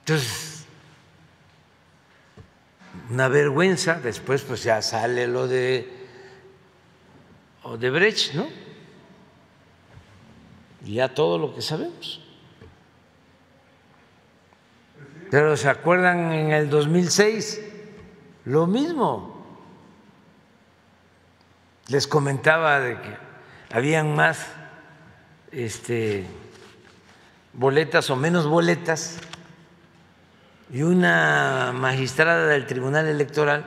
Entonces, una vergüenza, después pues ya sale lo de Odebrecht, ¿no? Y ya todo lo que sabemos. Pero ¿se acuerdan en el 2006? Lo mismo. Les comentaba de que habían más este, boletas o menos boletas y una magistrada del Tribunal Electoral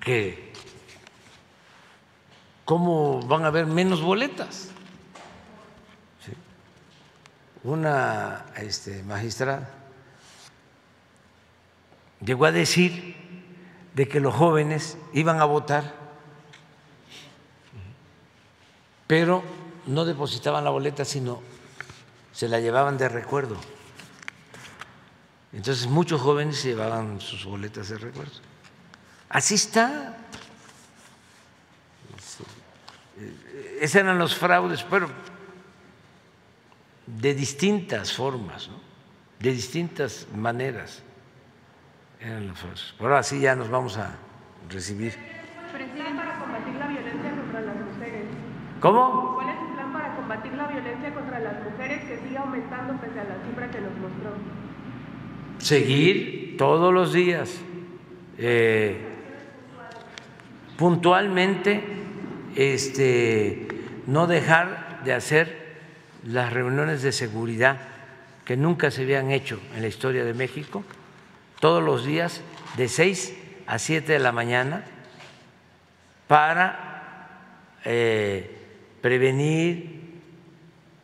que cómo van a haber menos boletas una este, magistrada llegó a decir de que los jóvenes iban a votar, pero no depositaban la boleta, sino se la llevaban de recuerdo. Entonces muchos jóvenes llevaban sus boletas de recuerdo. Así está. Esos eran los fraudes, pero de distintas formas, de distintas maneras eran los fraudes. Pero ahora sí ya nos vamos a recibir. ¿Cuál es el plan para combatir la violencia contra las mujeres? ¿Cómo? ¿Cuál es el plan para combatir la violencia contra las mujeres que sigue aumentando pese a la cifra que nos mostró? Seguir todos los días, eh, puntualmente, este, no dejar de hacer las reuniones de seguridad que nunca se habían hecho en la historia de México, todos los días de 6 a 7 de la mañana, para eh, prevenir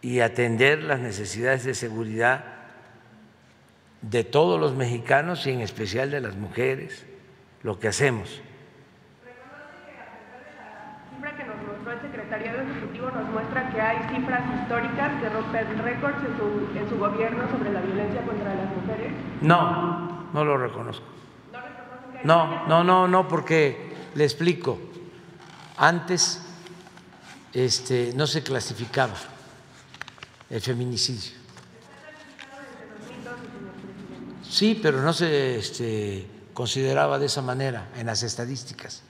y atender las necesidades de seguridad de todos los mexicanos y en especial de las mujeres, lo que hacemos. cifra que nos mostró el secretariado ejecutivo nos muestra que hay cifras históricas que rompen récords en su, en su gobierno sobre la violencia contra las mujeres. No, no lo reconozco. ¿No reconocen que hay No, no, no, no, porque le explico. Antes este, no se clasificaba el feminicidio. Sí, pero no se este, consideraba de esa manera en las estadísticas.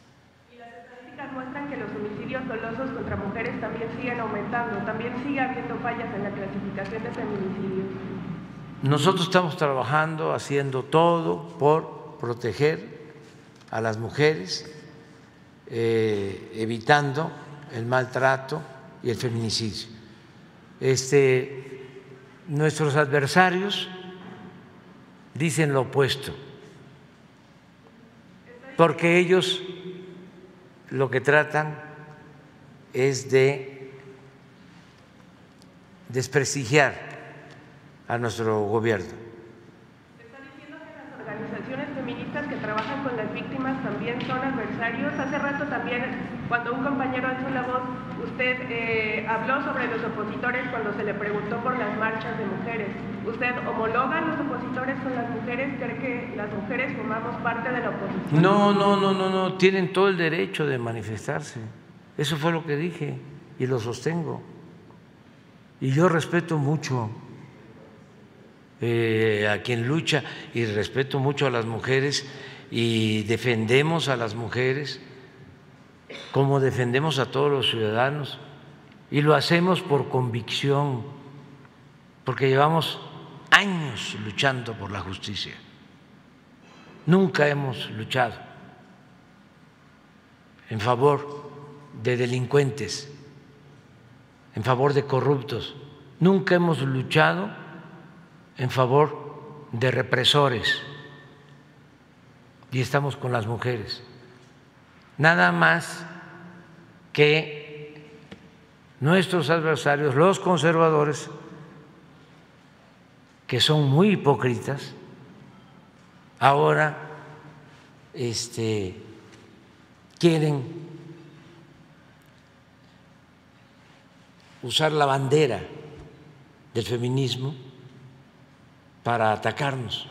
Las estadísticas muestran que los homicidios dolosos contra mujeres también siguen aumentando, también sigue habiendo fallas en la clasificación de feminicidios. Nosotros estamos trabajando, haciendo todo por proteger a las mujeres, eh, evitando el maltrato y el feminicidio. Este, nuestros adversarios dicen lo opuesto, porque ellos lo que tratan es de desprestigiar a nuestro gobierno. Está diciendo que las organizaciones feministas que trabajan con las víctimas también son adversarios. Hace rato también, cuando un compañero alzó la voz, usted eh, habló sobre los opositores cuando se le preguntó por las marchas de mujeres. ¿Usted homologa a los opositores con las mujeres? ¿Cree que las mujeres formamos parte de la oposición? No, no, no, no, no, tienen todo el derecho de manifestarse. Eso fue lo que dije y lo sostengo. Y yo respeto mucho eh, a quien lucha y respeto mucho a las mujeres y defendemos a las mujeres como defendemos a todos los ciudadanos y lo hacemos por convicción, porque llevamos años luchando por la justicia. Nunca hemos luchado en favor de delincuentes, en favor de corruptos. Nunca hemos luchado en favor de represores y estamos con las mujeres. Nada más que nuestros adversarios, los conservadores, que son muy hipócritas, ahora este, quieren usar la bandera del feminismo para atacarnos.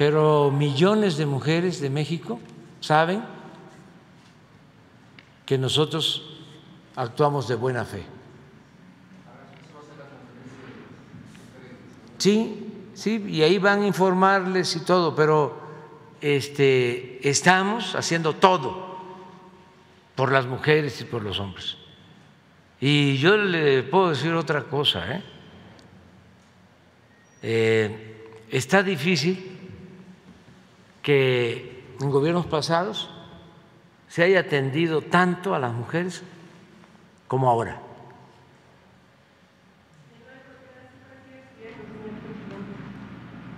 Pero millones de mujeres de México saben que nosotros actuamos de buena fe. Sí, sí, y ahí van a informarles y todo, pero este, estamos haciendo todo por las mujeres y por los hombres. Y yo le puedo decir otra cosa, ¿eh? Eh, está difícil que en gobiernos pasados se haya atendido tanto a las mujeres como ahora.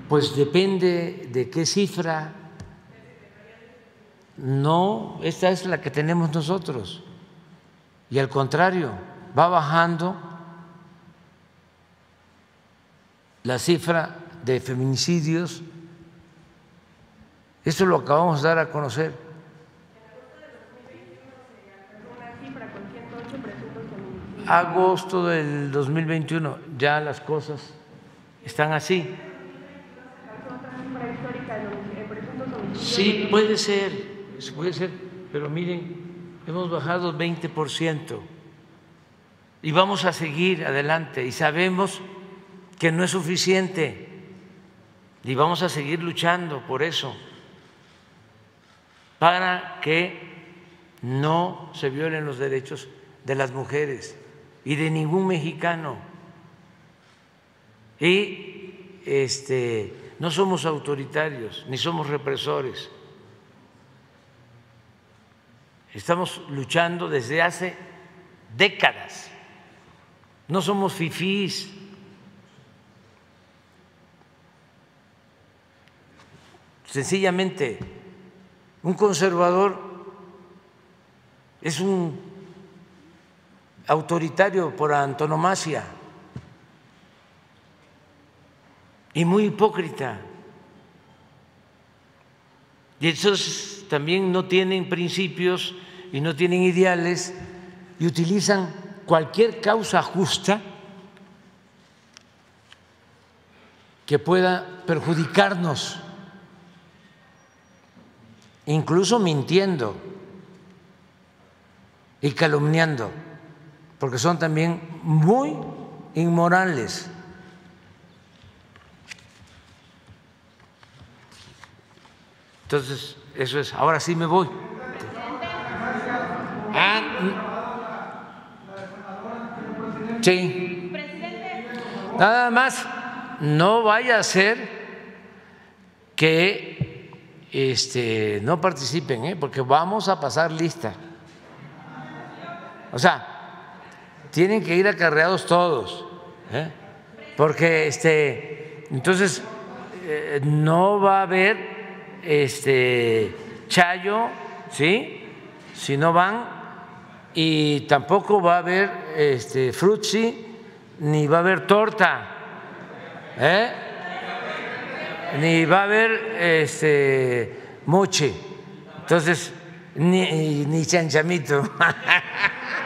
Pues depende de qué cifra. No, esta es la que tenemos nosotros. Y al contrario, va bajando la cifra de feminicidios Esto lo acabamos de dar a conocer. Agosto del 2021, ya las cosas están así. Sí, puede ser, puede ser, pero miren, hemos bajado 20% y vamos a seguir adelante y sabemos que no es suficiente y vamos a seguir luchando por eso para que no se violen los derechos de las mujeres y de ningún mexicano. Y este, no somos autoritarios ni somos represores. Estamos luchando desde hace décadas. No somos fifís. Sencillamente un conservador es un autoritario por antonomasia y muy hipócrita. Y esos también no tienen principios y no tienen ideales y utilizan cualquier causa justa que pueda perjudicarnos incluso mintiendo y calumniando, porque son también muy inmorales. Entonces, eso es, ahora sí me voy. Ah, sí. Nada más, no vaya a ser que este, no participen, ¿eh? porque vamos a pasar lista. O sea, tienen que ir acarreados todos, ¿eh? porque este, entonces eh, no va a haber este, chayo, ¿sí? Si no van, y tampoco va a haber este, frutzi, ni va a haber torta. ¿eh? Ni va a haber este, moche, entonces, ni, ni chanchamito.